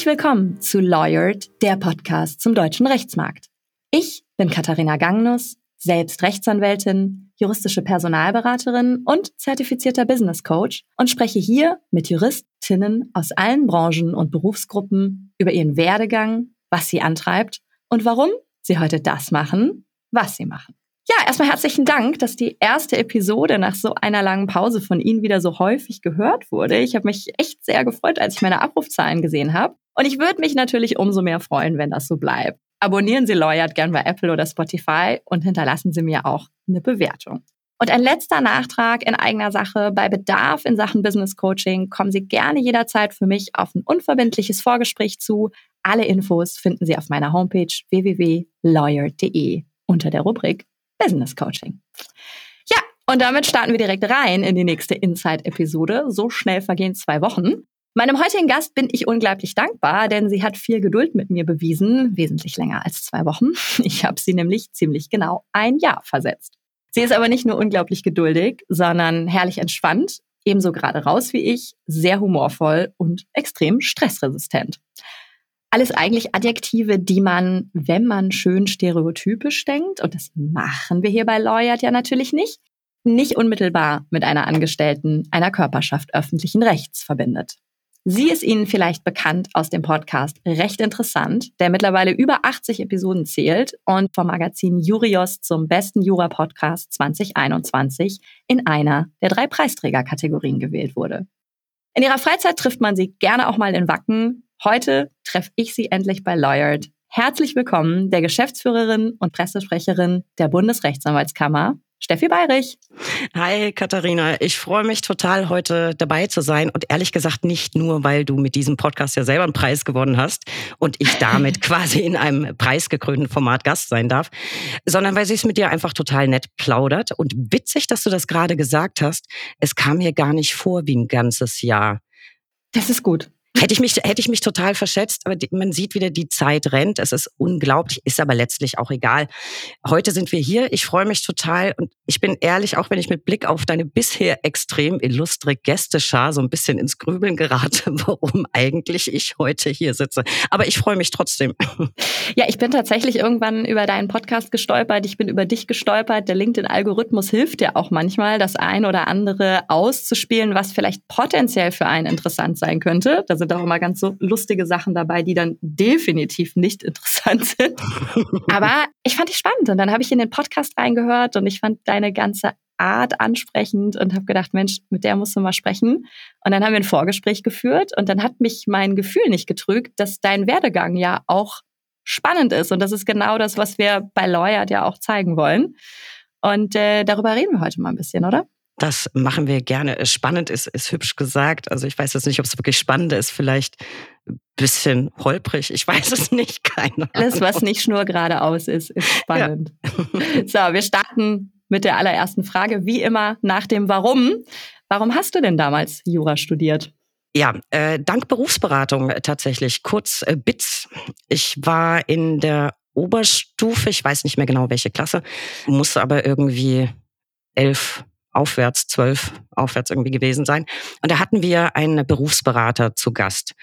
Herzlich willkommen zu Lawyered, der Podcast zum deutschen Rechtsmarkt. Ich bin Katharina Gangnus, selbst Rechtsanwältin, juristische Personalberaterin und zertifizierter Business Coach und spreche hier mit Juristinnen aus allen Branchen und Berufsgruppen über ihren Werdegang, was sie antreibt und warum sie heute das machen, was sie machen. Ja, erstmal herzlichen Dank, dass die erste Episode nach so einer langen Pause von Ihnen wieder so häufig gehört wurde. Ich habe mich echt sehr gefreut, als ich meine Abrufzahlen gesehen habe. Und ich würde mich natürlich umso mehr freuen, wenn das so bleibt. Abonnieren Sie Lawyered gern bei Apple oder Spotify und hinterlassen Sie mir auch eine Bewertung. Und ein letzter Nachtrag in eigener Sache. Bei Bedarf in Sachen Business Coaching kommen Sie gerne jederzeit für mich auf ein unverbindliches Vorgespräch zu. Alle Infos finden Sie auf meiner Homepage www.lawyer.de unter der Rubrik Business Coaching. Ja, und damit starten wir direkt rein in die nächste Inside-Episode. So schnell vergehen zwei Wochen. Meinem heutigen Gast bin ich unglaublich dankbar, denn sie hat viel Geduld mit mir bewiesen, wesentlich länger als zwei Wochen. Ich habe sie nämlich ziemlich genau ein Jahr versetzt. Sie ist aber nicht nur unglaublich geduldig, sondern herrlich entspannt, ebenso gerade raus wie ich, sehr humorvoll und extrem stressresistent. Alles eigentlich Adjektive, die man, wenn man schön stereotypisch denkt, und das machen wir hier bei Lawyered ja natürlich nicht, nicht unmittelbar mit einer Angestellten einer Körperschaft öffentlichen Rechts verbindet. Sie ist Ihnen vielleicht bekannt aus dem Podcast Recht Interessant, der mittlerweile über 80 Episoden zählt und vom Magazin Jurios zum besten Jura-Podcast 2021 in einer der drei Preisträgerkategorien gewählt wurde. In ihrer Freizeit trifft man sie gerne auch mal in Wacken, Heute treffe ich Sie endlich bei Lawyered. Herzlich willkommen der Geschäftsführerin und Pressesprecherin der Bundesrechtsanwaltskammer, Steffi Bayrich. Hi Katharina, ich freue mich total, heute dabei zu sein und ehrlich gesagt nicht nur, weil du mit diesem Podcast ja selber einen Preis gewonnen hast und ich damit quasi in einem preisgekrönten Format Gast sein darf, sondern weil sie es mit dir einfach total nett plaudert und witzig, dass du das gerade gesagt hast. Es kam mir gar nicht vor wie ein ganzes Jahr. Das ist gut. Hätte ich mich, hätte ich mich total verschätzt, aber man sieht wieder, die Zeit rennt. Es ist unglaublich, ist aber letztlich auch egal. Heute sind wir hier. Ich freue mich total und ich bin ehrlich, auch wenn ich mit Blick auf deine bisher extrem illustre Gästeschar so ein bisschen ins Grübeln gerate, warum eigentlich ich heute hier sitze. Aber ich freue mich trotzdem. Ja, ich bin tatsächlich irgendwann über deinen Podcast gestolpert. Ich bin über dich gestolpert. Der LinkedIn-Algorithmus hilft ja auch manchmal, das ein oder andere auszuspielen, was vielleicht potenziell für einen interessant sein könnte. Da sind auch immer ganz so lustige Sachen dabei, die dann definitiv nicht interessant sind. Aber ich fand dich spannend und dann habe ich in den Podcast reingehört und ich fand deine ganze Art ansprechend und habe gedacht, Mensch, mit der musst du mal sprechen. Und dann haben wir ein Vorgespräch geführt und dann hat mich mein Gefühl nicht getrügt, dass dein Werdegang ja auch spannend ist. Und das ist genau das, was wir bei Lawyered ja auch zeigen wollen. Und äh, darüber reden wir heute mal ein bisschen, oder? Das machen wir gerne. Spannend ist, ist hübsch gesagt. Also ich weiß jetzt nicht, ob es wirklich spannend ist. Vielleicht ein bisschen holprig. Ich weiß es nicht. Keine Ahnung. Alles, was nicht nur geradeaus ist, ist spannend. Ja. so, wir starten mit der allerersten Frage. Wie immer nach dem Warum. Warum hast du denn damals Jura studiert? Ja, äh, dank Berufsberatung tatsächlich. Kurz äh, BITS. Ich war in der Oberstufe, ich weiß nicht mehr genau welche Klasse, musste aber irgendwie elf aufwärts, zwölf aufwärts irgendwie gewesen sein. Und da hatten wir einen Berufsberater zu Gast.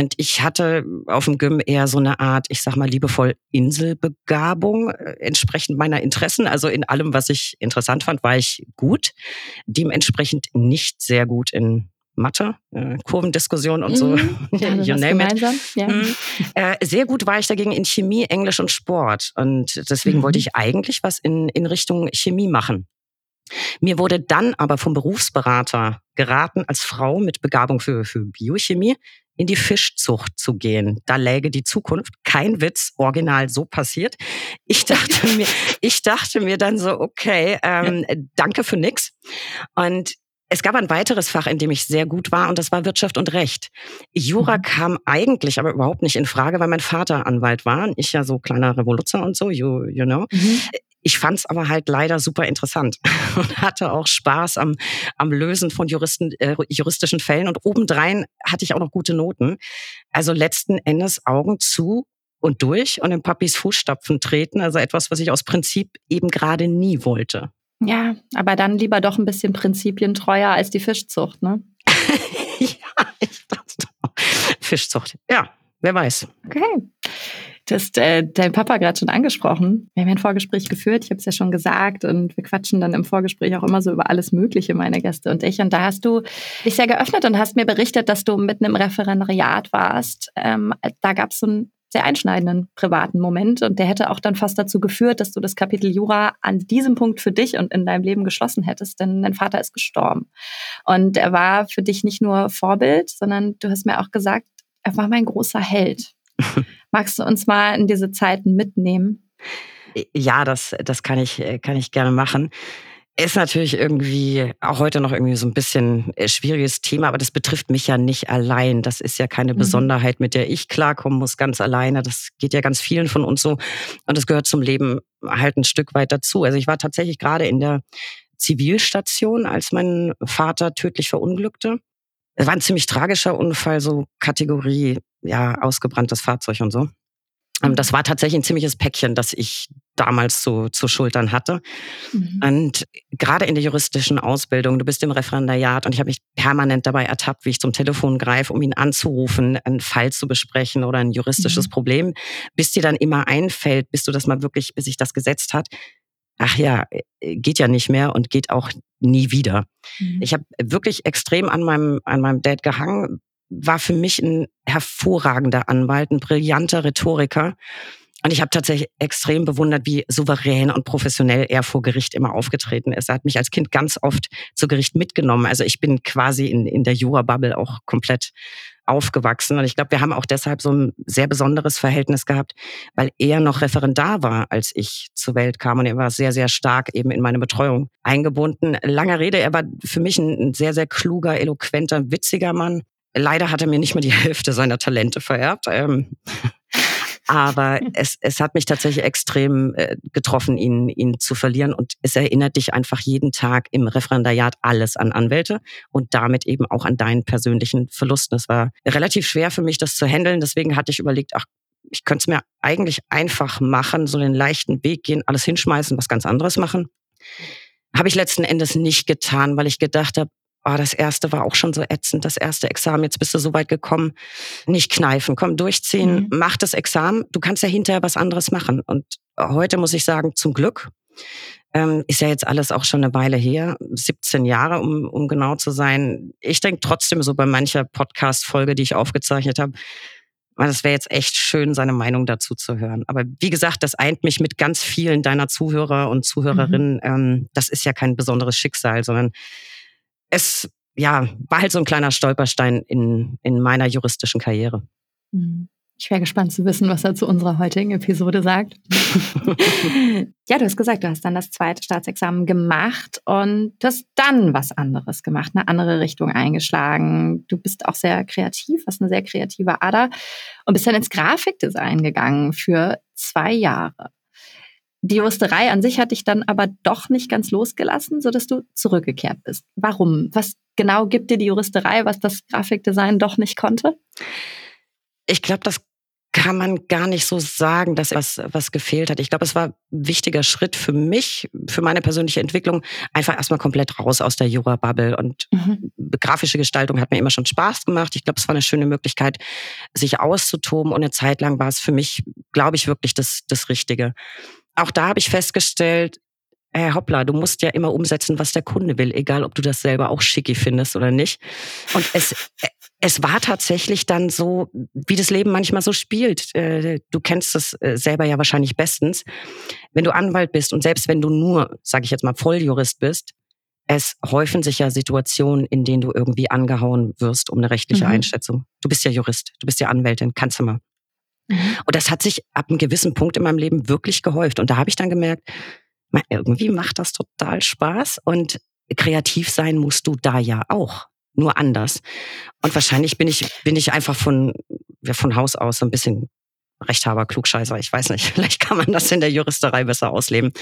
Und ich hatte auf dem Gym eher so eine Art, ich sag mal liebevoll Inselbegabung, äh, entsprechend meiner Interessen. Also in allem, was ich interessant fand, war ich gut. Dementsprechend nicht sehr gut in Mathe, äh, Kurvendiskussion und so. Mhm. Ja, you name it. Ja. Mhm. Äh, sehr gut war ich dagegen in Chemie, Englisch und Sport. Und deswegen mhm. wollte ich eigentlich was in, in Richtung Chemie machen. Mir wurde dann aber vom Berufsberater geraten, als Frau mit Begabung für, für Biochemie in die Fischzucht zu gehen. Da läge die Zukunft. Kein Witz, original so passiert. Ich dachte mir, ich dachte mir dann so, okay, ähm, danke für nix. Und es gab ein weiteres Fach, in dem ich sehr gut war, und das war Wirtschaft und Recht. Jura mhm. kam eigentlich aber überhaupt nicht in Frage, weil mein Vater Anwalt war. Ich ja so kleiner Revoluzer und so, you, you know. Mhm. Ich fand es aber halt leider super interessant und hatte auch Spaß am, am Lösen von Juristen, äh, juristischen Fällen. Und obendrein hatte ich auch noch gute Noten. Also letzten Endes Augen zu und durch und in Papis Fußstapfen treten. Also etwas, was ich aus Prinzip eben gerade nie wollte. Ja, aber dann lieber doch ein bisschen prinzipientreuer als die Fischzucht, ne? ja, ich dachte Fischzucht. Ja, wer weiß. Okay. Du hast äh, dein Papa gerade schon angesprochen. Wir haben ja ein Vorgespräch geführt, ich habe es ja schon gesagt und wir quatschen dann im Vorgespräch auch immer so über alles Mögliche, meine Gäste und ich. Und da hast du dich sehr geöffnet und hast mir berichtet, dass du mitten im Referendariat warst. Ähm, da gab es so einen sehr einschneidenden privaten Moment und der hätte auch dann fast dazu geführt, dass du das Kapitel Jura an diesem Punkt für dich und in deinem Leben geschlossen hättest, denn dein Vater ist gestorben. Und er war für dich nicht nur Vorbild, sondern du hast mir auch gesagt, er war mein großer Held. Magst du uns mal in diese Zeiten mitnehmen? Ja, das, das kann ich, kann ich gerne machen. Ist natürlich irgendwie auch heute noch irgendwie so ein bisschen äh, schwieriges Thema, aber das betrifft mich ja nicht allein. Das ist ja keine mhm. Besonderheit, mit der ich klarkommen muss, ganz alleine. Das geht ja ganz vielen von uns so. Und es gehört zum Leben halt ein Stück weit dazu. Also ich war tatsächlich gerade in der Zivilstation, als mein Vater tödlich verunglückte. Es war ein ziemlich tragischer Unfall, so Kategorie, ja, ausgebranntes Fahrzeug und so. Ähm, das war tatsächlich ein ziemliches Päckchen, das ich damals zu, zu schultern hatte. Mhm. Und gerade in der juristischen Ausbildung, du bist im Referendariat und ich habe mich permanent dabei ertappt, wie ich zum Telefon greife, um ihn anzurufen, einen Fall zu besprechen oder ein juristisches mhm. Problem, bis dir dann immer einfällt, bis du das mal wirklich, bis sich das gesetzt hat, ach ja, äh, geht ja nicht mehr und geht auch nie wieder. Mhm. Ich habe wirklich extrem an meinem, an meinem Dad gehangen, war für mich ein hervorragender Anwalt, ein brillanter Rhetoriker. Und ich habe tatsächlich extrem bewundert, wie souverän und professionell er vor Gericht immer aufgetreten ist. Er hat mich als Kind ganz oft zu Gericht mitgenommen. Also ich bin quasi in, in der Jura-Bubble auch komplett aufgewachsen. Und ich glaube, wir haben auch deshalb so ein sehr besonderes Verhältnis gehabt, weil er noch Referendar war, als ich zur Welt kam. Und er war sehr, sehr stark eben in meine Betreuung eingebunden. Lange Rede, er war für mich ein sehr, sehr kluger, eloquenter, witziger Mann. Leider hat er mir nicht mal die Hälfte seiner Talente vererbt. Ähm, aber es, es hat mich tatsächlich extrem äh, getroffen, ihn, ihn zu verlieren. Und es erinnert dich einfach jeden Tag im Referendariat alles an Anwälte und damit eben auch an deinen persönlichen Verlusten. Es war relativ schwer für mich, das zu handeln. Deswegen hatte ich überlegt, ach, ich könnte es mir eigentlich einfach machen, so den leichten Weg gehen, alles hinschmeißen, was ganz anderes machen. Habe ich letzten Endes nicht getan, weil ich gedacht habe, oh, das erste war auch schon so ätzend, das erste Examen, jetzt bist du so weit gekommen. Nicht kneifen, komm, durchziehen, mhm. mach das Examen, du kannst ja hinterher was anderes machen. Und heute muss ich sagen, zum Glück. Ähm, ist ja jetzt alles auch schon eine Weile her, 17 Jahre, um, um genau zu sein. Ich denke trotzdem so bei mancher Podcast-Folge, die ich aufgezeichnet habe, das wäre jetzt echt schön, seine Meinung dazu zu hören. Aber wie gesagt, das eint mich mit ganz vielen deiner Zuhörer und Zuhörerinnen. Mhm. Ähm, das ist ja kein besonderes Schicksal, sondern es ja, war halt so ein kleiner Stolperstein in, in meiner juristischen Karriere. Mhm. Ich wäre gespannt zu wissen, was er zu unserer heutigen Episode sagt. ja, du hast gesagt, du hast dann das zweite Staatsexamen gemacht und hast dann was anderes gemacht, eine andere Richtung eingeschlagen. Du bist auch sehr kreativ, hast eine sehr kreative Ader und bist dann ins Grafikdesign gegangen für zwei Jahre. Die Juristerei an sich hat dich dann aber doch nicht ganz losgelassen, sodass du zurückgekehrt bist. Warum? Was genau gibt dir die Juristerei, was das Grafikdesign doch nicht konnte? Ich glaube, das kann man gar nicht so sagen, dass was, was gefehlt hat. Ich glaube, es war ein wichtiger Schritt für mich, für meine persönliche Entwicklung, einfach erstmal komplett raus aus der Jura-Bubble. Und mhm. grafische Gestaltung hat mir immer schon Spaß gemacht. Ich glaube, es war eine schöne Möglichkeit, sich auszutoben. Und eine Zeit lang war es für mich, glaube ich, wirklich das, das Richtige auch da habe ich festgestellt, äh, hoppla, du musst ja immer umsetzen, was der Kunde will, egal ob du das selber auch schicki findest oder nicht. Und es, äh, es war tatsächlich dann so, wie das Leben manchmal so spielt. Äh, du kennst das selber ja wahrscheinlich bestens. Wenn du Anwalt bist und selbst wenn du nur, sage ich jetzt mal, Volljurist bist, es häufen sich ja Situationen, in denen du irgendwie angehauen wirst um eine rechtliche mhm. Einschätzung. Du bist ja Jurist, du bist ja Anwältin, kannst du mal. Mhm. Und das hat sich ab einem gewissen Punkt in meinem Leben wirklich gehäuft. Und da habe ich dann gemerkt, irgendwie macht das total Spaß und kreativ sein musst du da ja auch. Nur anders. Und wahrscheinlich bin ich, bin ich einfach von, ja, von Haus aus so ein bisschen Rechthaber, Klugscheißer, ich weiß nicht, vielleicht kann man das in der Juristerei besser ausleben.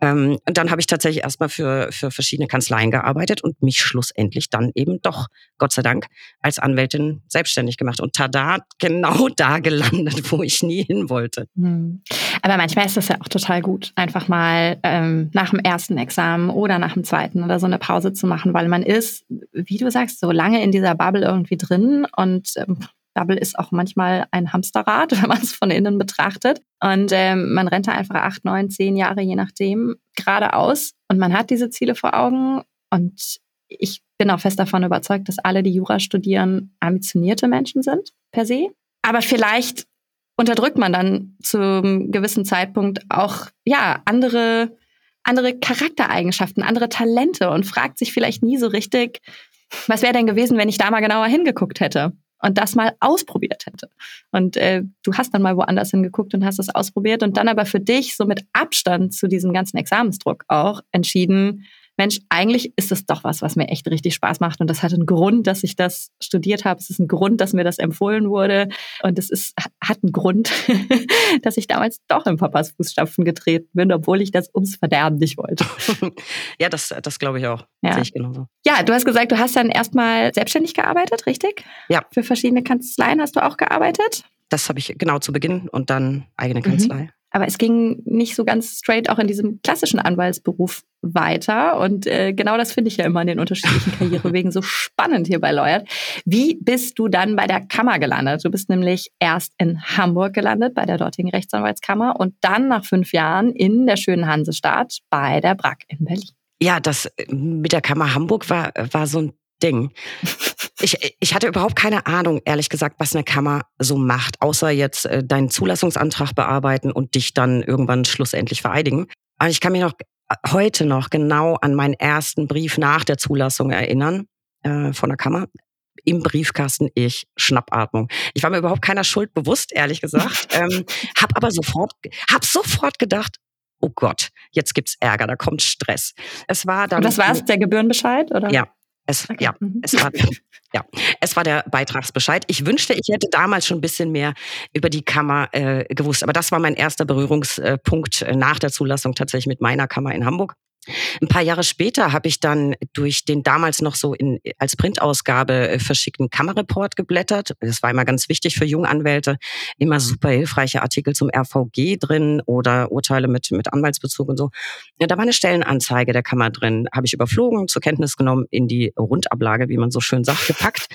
Ähm, und dann habe ich tatsächlich erstmal für, für verschiedene Kanzleien gearbeitet und mich schlussendlich dann eben doch, Gott sei Dank, als Anwältin selbstständig gemacht und tada, genau da gelandet, wo ich nie hin wollte. Hm. Aber manchmal ist das ja auch total gut, einfach mal ähm, nach dem ersten Examen oder nach dem zweiten oder so eine Pause zu machen, weil man ist, wie du sagst, so lange in dieser Bubble irgendwie drin und ähm, Bubble ist auch manchmal ein Hamsterrad, wenn man es von innen betrachtet. Und ähm, man rennt da einfach acht, neun, zehn Jahre, je nachdem, geradeaus. Und man hat diese Ziele vor Augen. Und ich bin auch fest davon überzeugt, dass alle, die Jura studieren, ambitionierte Menschen sind, per se. Aber vielleicht unterdrückt man dann zum gewissen Zeitpunkt auch, ja, andere, andere Charaktereigenschaften, andere Talente und fragt sich vielleicht nie so richtig, was wäre denn gewesen, wenn ich da mal genauer hingeguckt hätte und das mal ausprobiert hätte. Und äh, du hast dann mal woanders hingeguckt und hast es ausprobiert und dann aber für dich so mit Abstand zu diesem ganzen Examensdruck auch entschieden, Mensch, eigentlich ist es doch was, was mir echt richtig Spaß macht. Und das hat einen Grund, dass ich das studiert habe. Es ist ein Grund, dass mir das empfohlen wurde. Und es ist, hat einen Grund, dass ich damals doch in Papas Fußstapfen getreten bin, obwohl ich das ums Verderben nicht wollte. ja, das, das glaube ich auch. Ja. Sehe ich genauso. Ja, du hast gesagt, du hast dann erstmal selbstständig gearbeitet, richtig? Ja. Für verschiedene Kanzleien hast du auch gearbeitet? Das habe ich genau zu Beginn und dann eigene Kanzlei. Mhm. Aber es ging nicht so ganz straight auch in diesem klassischen Anwaltsberuf weiter. Und äh, genau das finde ich ja immer in den unterschiedlichen Karrierewegen so spannend hier bei Lawyer. Wie bist du dann bei der Kammer gelandet? Du bist nämlich erst in Hamburg gelandet, bei der dortigen Rechtsanwaltskammer, und dann nach fünf Jahren in der schönen Hansestadt bei der BRAC in Berlin. Ja, das mit der Kammer Hamburg war, war so ein Ding. Ich, ich hatte überhaupt keine Ahnung, ehrlich gesagt, was eine Kammer so macht, außer jetzt äh, deinen Zulassungsantrag bearbeiten und dich dann irgendwann schlussendlich vereidigen. Aber ich kann mich noch äh, heute noch genau an meinen ersten Brief nach der Zulassung erinnern äh, von der Kammer. Im Briefkasten ich Schnappatmung. Ich war mir überhaupt keiner Schuld bewusst, ehrlich gesagt. ähm, hab aber sofort, hab sofort gedacht, oh Gott, jetzt gibt's Ärger, da kommt Stress. Es war dann. Und das war's, der Gebührenbescheid, oder? Ja, es, okay. ja, mhm. es war, ja, es war der Beitragsbescheid. Ich wünschte, ich hätte damals schon ein bisschen mehr über die Kammer äh, gewusst. Aber das war mein erster Berührungspunkt äh, nach der Zulassung tatsächlich mit meiner Kammer in Hamburg. Ein paar Jahre später habe ich dann durch den damals noch so in, als Printausgabe äh, verschickten Kammerreport geblättert. Das war immer ganz wichtig für Junganwälte. Immer super hilfreiche Artikel zum RVG drin oder Urteile mit, mit Anwaltsbezug und so. Ja, da war eine Stellenanzeige der Kammer drin. Habe ich überflogen, zur Kenntnis genommen, in die Rundablage, wie man so schön sagt, gepackt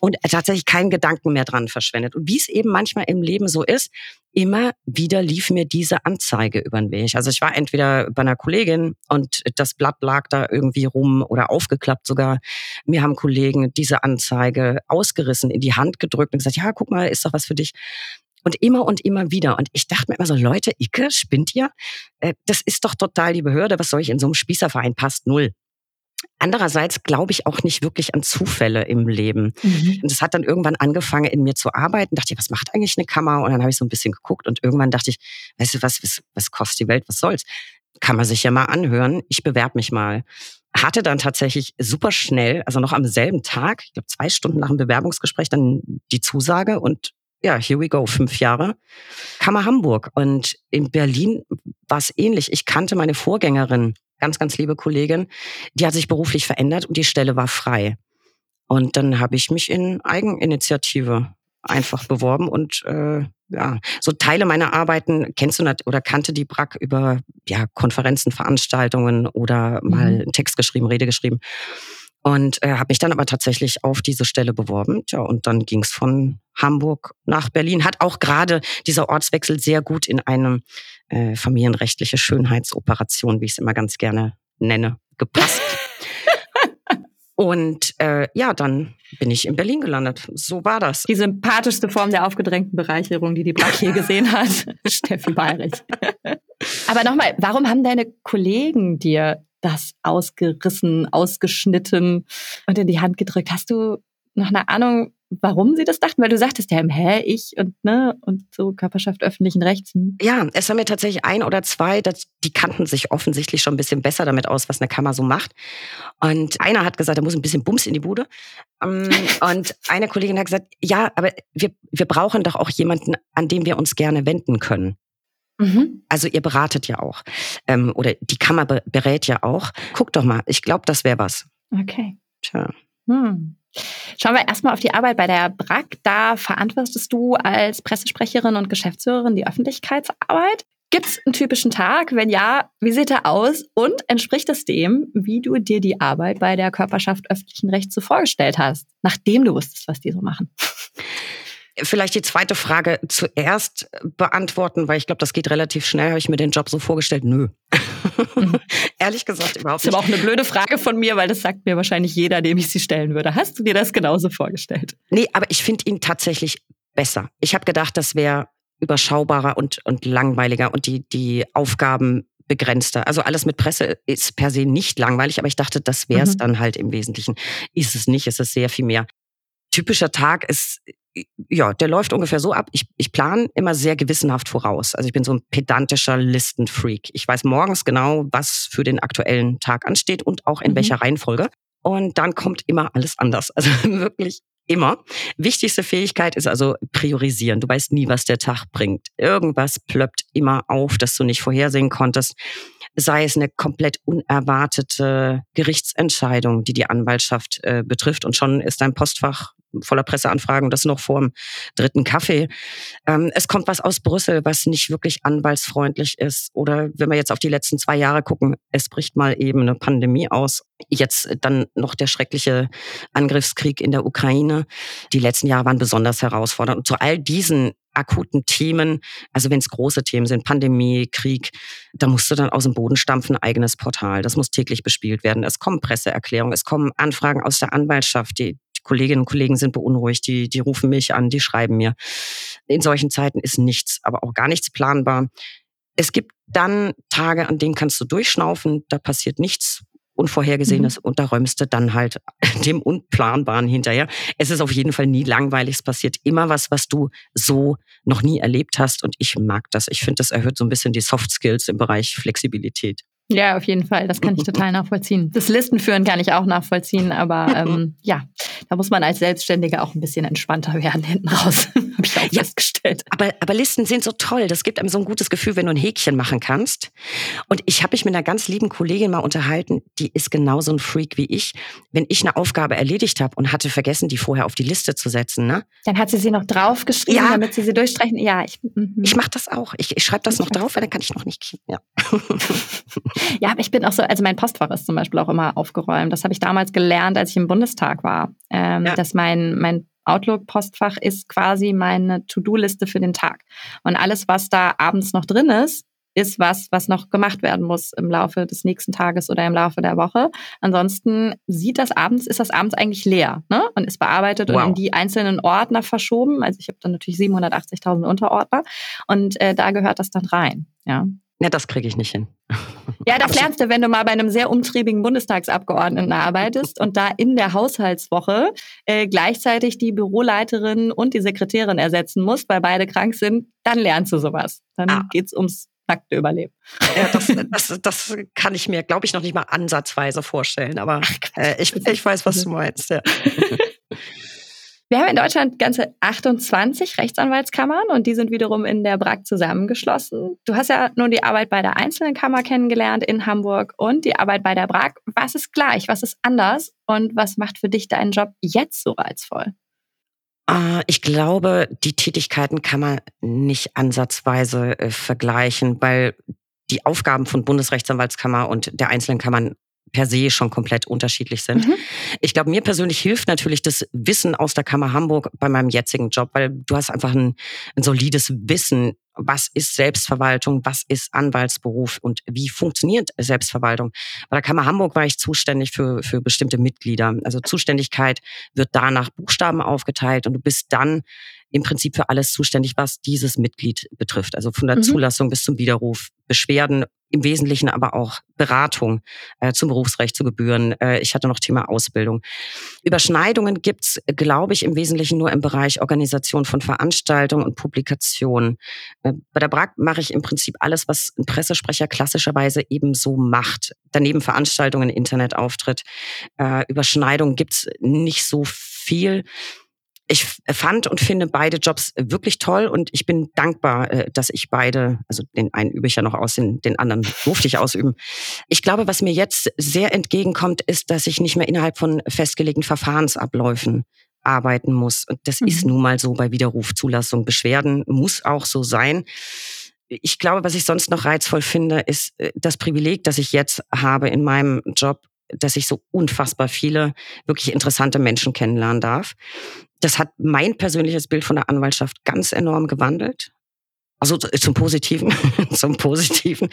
und tatsächlich keinen Gedanken mehr dran verschwendet. Und wie es eben manchmal im Leben so ist, immer wieder lief mir diese Anzeige über den Weg. Also ich war entweder bei einer Kollegin und das Blatt lag da irgendwie rum oder aufgeklappt sogar. Mir haben Kollegen diese Anzeige ausgerissen, in die Hand gedrückt und gesagt, ja, guck mal, ist doch was für dich. Und immer und immer wieder. Und ich dachte mir immer so, Leute, Icke, spinnt ihr? Äh, das ist doch total die Behörde. Was soll ich in so einem Spießerverein? Passt null. Andererseits glaube ich auch nicht wirklich an Zufälle im Leben. Mhm. Und es hat dann irgendwann angefangen, in mir zu arbeiten. Dachte ich, was macht eigentlich eine Kammer? Und dann habe ich so ein bisschen geguckt und irgendwann dachte ich, weißt du was, was, was kostet die Welt? Was soll's? Kann man sich ja mal anhören. Ich bewerbe mich mal. Hatte dann tatsächlich super schnell, also noch am selben Tag, ich glaube zwei Stunden nach dem Bewerbungsgespräch, dann die Zusage und ja, here we go, fünf Jahre. Kammer Hamburg. Und in Berlin war es ähnlich. Ich kannte meine Vorgängerin ganz, ganz liebe Kollegin, die hat sich beruflich verändert und die Stelle war frei. Und dann habe ich mich in Eigeninitiative einfach beworben und äh, ja, so Teile meiner Arbeiten kennst du nicht oder kannte die Brack über ja, Konferenzen, Veranstaltungen oder mal mhm. einen Text geschrieben, Rede geschrieben. Und äh, habe mich dann aber tatsächlich auf diese Stelle beworben. Tja, und dann ging es von Hamburg nach Berlin. Hat auch gerade dieser Ortswechsel sehr gut in eine äh, familienrechtliche Schönheitsoperation, wie ich es immer ganz gerne nenne, gepasst. Und äh, ja, dann bin ich in Berlin gelandet. So war das. Die sympathischste Form der aufgedrängten Bereicherung, die die Brack je gesehen hat. Steffi Bayrich. Aber nochmal, warum haben deine Kollegen dir das ausgerissen, ausgeschnitten und in die Hand gedrückt. Hast du noch eine Ahnung, warum sie das dachten? Weil du sagtest ja, hä, ich und ne und so Körperschaft öffentlichen Rechts. Ja, es haben mir tatsächlich ein oder zwei, das, die kannten sich offensichtlich schon ein bisschen besser damit aus, was eine Kammer so macht. Und einer hat gesagt, er muss ein bisschen Bums in die Bude. Ähm, und eine Kollegin hat gesagt, ja, aber wir, wir brauchen doch auch jemanden, an dem wir uns gerne wenden können. Mhm. Also ihr beratet ja auch. Ähm, oder die Kammer berät ja auch. Guck doch mal, ich glaube, das wäre was. Okay. Tja. Hm. Schauen wir erstmal auf die Arbeit bei der BRAC. Da verantwortest du als Pressesprecherin und Geschäftsführerin die Öffentlichkeitsarbeit. Gibt es einen typischen Tag? Wenn ja, wie sieht er aus? Und entspricht es dem, wie du dir die Arbeit bei der Körperschaft öffentlichen Rechts so vorgestellt hast, nachdem du wusstest, was die so machen? Vielleicht die zweite Frage zuerst beantworten, weil ich glaube, das geht relativ schnell. Habe ich mir den Job so vorgestellt? Nö. Mhm. Ehrlich gesagt überhaupt nicht. Das ist aber auch eine blöde Frage von mir, weil das sagt mir wahrscheinlich jeder, dem ich sie stellen würde. Hast du dir das genauso vorgestellt? Nee, aber ich finde ihn tatsächlich besser. Ich habe gedacht, das wäre überschaubarer und, und langweiliger und die, die Aufgaben begrenzter. Also alles mit Presse ist per se nicht langweilig, aber ich dachte, das wäre es mhm. dann halt im Wesentlichen. Ist es nicht, es ist sehr viel mehr. Typischer Tag ist, ja, der läuft ungefähr so ab. Ich, ich plane immer sehr gewissenhaft voraus. Also ich bin so ein pedantischer Listenfreak. Ich weiß morgens genau, was für den aktuellen Tag ansteht und auch in mhm. welcher Reihenfolge. Und dann kommt immer alles anders. Also wirklich immer. Wichtigste Fähigkeit ist also priorisieren. Du weißt nie, was der Tag bringt. Irgendwas plöppt immer auf, das du nicht vorhersehen konntest. Sei es eine komplett unerwartete Gerichtsentscheidung, die die Anwaltschaft äh, betrifft und schon ist dein Postfach voller Presseanfragen, das noch vor dem dritten Kaffee. Ähm, es kommt was aus Brüssel, was nicht wirklich anwaltsfreundlich ist. Oder wenn wir jetzt auf die letzten zwei Jahre gucken, es bricht mal eben eine Pandemie aus. Jetzt dann noch der schreckliche Angriffskrieg in der Ukraine. Die letzten Jahre waren besonders herausfordernd. Und zu all diesen akuten Themen, also wenn es große Themen sind, Pandemie, Krieg, da musst du dann aus dem Boden stampfen, eigenes Portal. Das muss täglich bespielt werden. Es kommen Presseerklärungen, es kommen Anfragen aus der Anwaltschaft, die Kolleginnen und Kollegen sind beunruhigt, die, die rufen mich an, die schreiben mir. In solchen Zeiten ist nichts, aber auch gar nichts planbar. Es gibt dann Tage, an denen kannst du durchschnaufen, da passiert nichts Unvorhergesehenes mhm. und da räumst du dann halt dem Unplanbaren hinterher. Es ist auf jeden Fall nie langweilig. Es passiert immer was, was du so noch nie erlebt hast und ich mag das. Ich finde, das erhöht so ein bisschen die Soft Skills im Bereich Flexibilität. Ja, auf jeden Fall. Das kann ich total nachvollziehen. Das Listenführen kann ich auch nachvollziehen, aber ähm, ja, da muss man als Selbstständiger auch ein bisschen entspannter werden hinten raus. Habe ich auch ja, festgestellt. Aber, aber Listen sind so toll. Das gibt einem so ein gutes Gefühl, wenn du ein Häkchen machen kannst. Und ich habe mich mit einer ganz lieben Kollegin mal unterhalten, die ist genauso ein Freak wie ich. Wenn ich eine Aufgabe erledigt habe und hatte vergessen, die vorher auf die Liste zu setzen, ne? Dann hat sie sie noch draufgeschrieben, ja. damit sie sie durchstreichen. Ja, ich, mhm. ich mache das auch. Ich, ich schreibe das noch drauf, weil dann kann ich noch nicht. Ja. Ja, aber ich bin auch so, also mein Postfach ist zum Beispiel auch immer aufgeräumt. Das habe ich damals gelernt, als ich im Bundestag war, ähm, ja. dass mein, mein Outlook-Postfach ist quasi meine To-Do-Liste für den Tag. Und alles, was da abends noch drin ist, ist was, was noch gemacht werden muss im Laufe des nächsten Tages oder im Laufe der Woche. Ansonsten sieht das abends, ist das abends eigentlich leer ne? und ist bearbeitet wow. und in die einzelnen Ordner verschoben. Also ich habe dann natürlich 780.000 Unterordner und äh, da gehört das dann rein. Ja. Ja, das kriege ich nicht hin. Ja, das lernst du, wenn du mal bei einem sehr umtriebigen Bundestagsabgeordneten arbeitest und da in der Haushaltswoche äh, gleichzeitig die Büroleiterin und die Sekretärin ersetzen musst, weil beide krank sind, dann lernst du sowas. Dann ah. geht's ums nackte Überleben. Ja, das, das, das kann ich mir, glaube ich, noch nicht mal ansatzweise vorstellen, aber äh, ich, ich weiß, was du meinst. Ja. Wir haben in Deutschland ganze 28 Rechtsanwaltskammern und die sind wiederum in der BRAG zusammengeschlossen. Du hast ja nun die Arbeit bei der einzelnen Kammer kennengelernt in Hamburg und die Arbeit bei der BRAG. Was ist gleich? Was ist anders? Und was macht für dich deinen Job jetzt so reizvoll? Ah, ich glaube, die Tätigkeiten kann man nicht ansatzweise äh, vergleichen, weil die Aufgaben von Bundesrechtsanwaltskammer und der einzelnen Kammern per se schon komplett unterschiedlich sind. Mhm. Ich glaube, mir persönlich hilft natürlich das Wissen aus der Kammer Hamburg bei meinem jetzigen Job, weil du hast einfach ein, ein solides Wissen, was ist Selbstverwaltung, was ist Anwaltsberuf und wie funktioniert Selbstverwaltung. Bei der Kammer Hamburg war ich zuständig für, für bestimmte Mitglieder. Also Zuständigkeit wird da nach Buchstaben aufgeteilt und du bist dann im Prinzip für alles zuständig, was dieses Mitglied betrifft. Also von der mhm. Zulassung bis zum Widerruf, Beschwerden, im Wesentlichen aber auch Beratung äh, zum Berufsrecht, zu Gebühren. Äh, ich hatte noch Thema Ausbildung. Überschneidungen gibt's, glaube ich, im Wesentlichen nur im Bereich Organisation von Veranstaltungen und Publikationen. Äh, bei der BRAG mache ich im Prinzip alles, was ein Pressesprecher klassischerweise eben so macht. Daneben Veranstaltungen, Internetauftritt. Äh, Überschneidungen gibt's nicht so viel ich fand und finde beide Jobs wirklich toll und ich bin dankbar, äh, dass ich beide, also den einen übe ich ja noch aus, den, den anderen durfte ich ausüben. Ich glaube, was mir jetzt sehr entgegenkommt, ist, dass ich nicht mehr innerhalb von festgelegten Verfahrensabläufen arbeiten muss. Und das mhm. ist nun mal so bei Widerruf, Zulassung, Beschwerden, muss auch so sein. Ich glaube, was ich sonst noch reizvoll finde, ist äh, das Privileg, das ich jetzt habe in meinem Job, dass ich so unfassbar viele wirklich interessante Menschen kennenlernen darf. Das hat mein persönliches Bild von der Anwaltschaft ganz enorm gewandelt. Also zum Positiven, zum Positiven.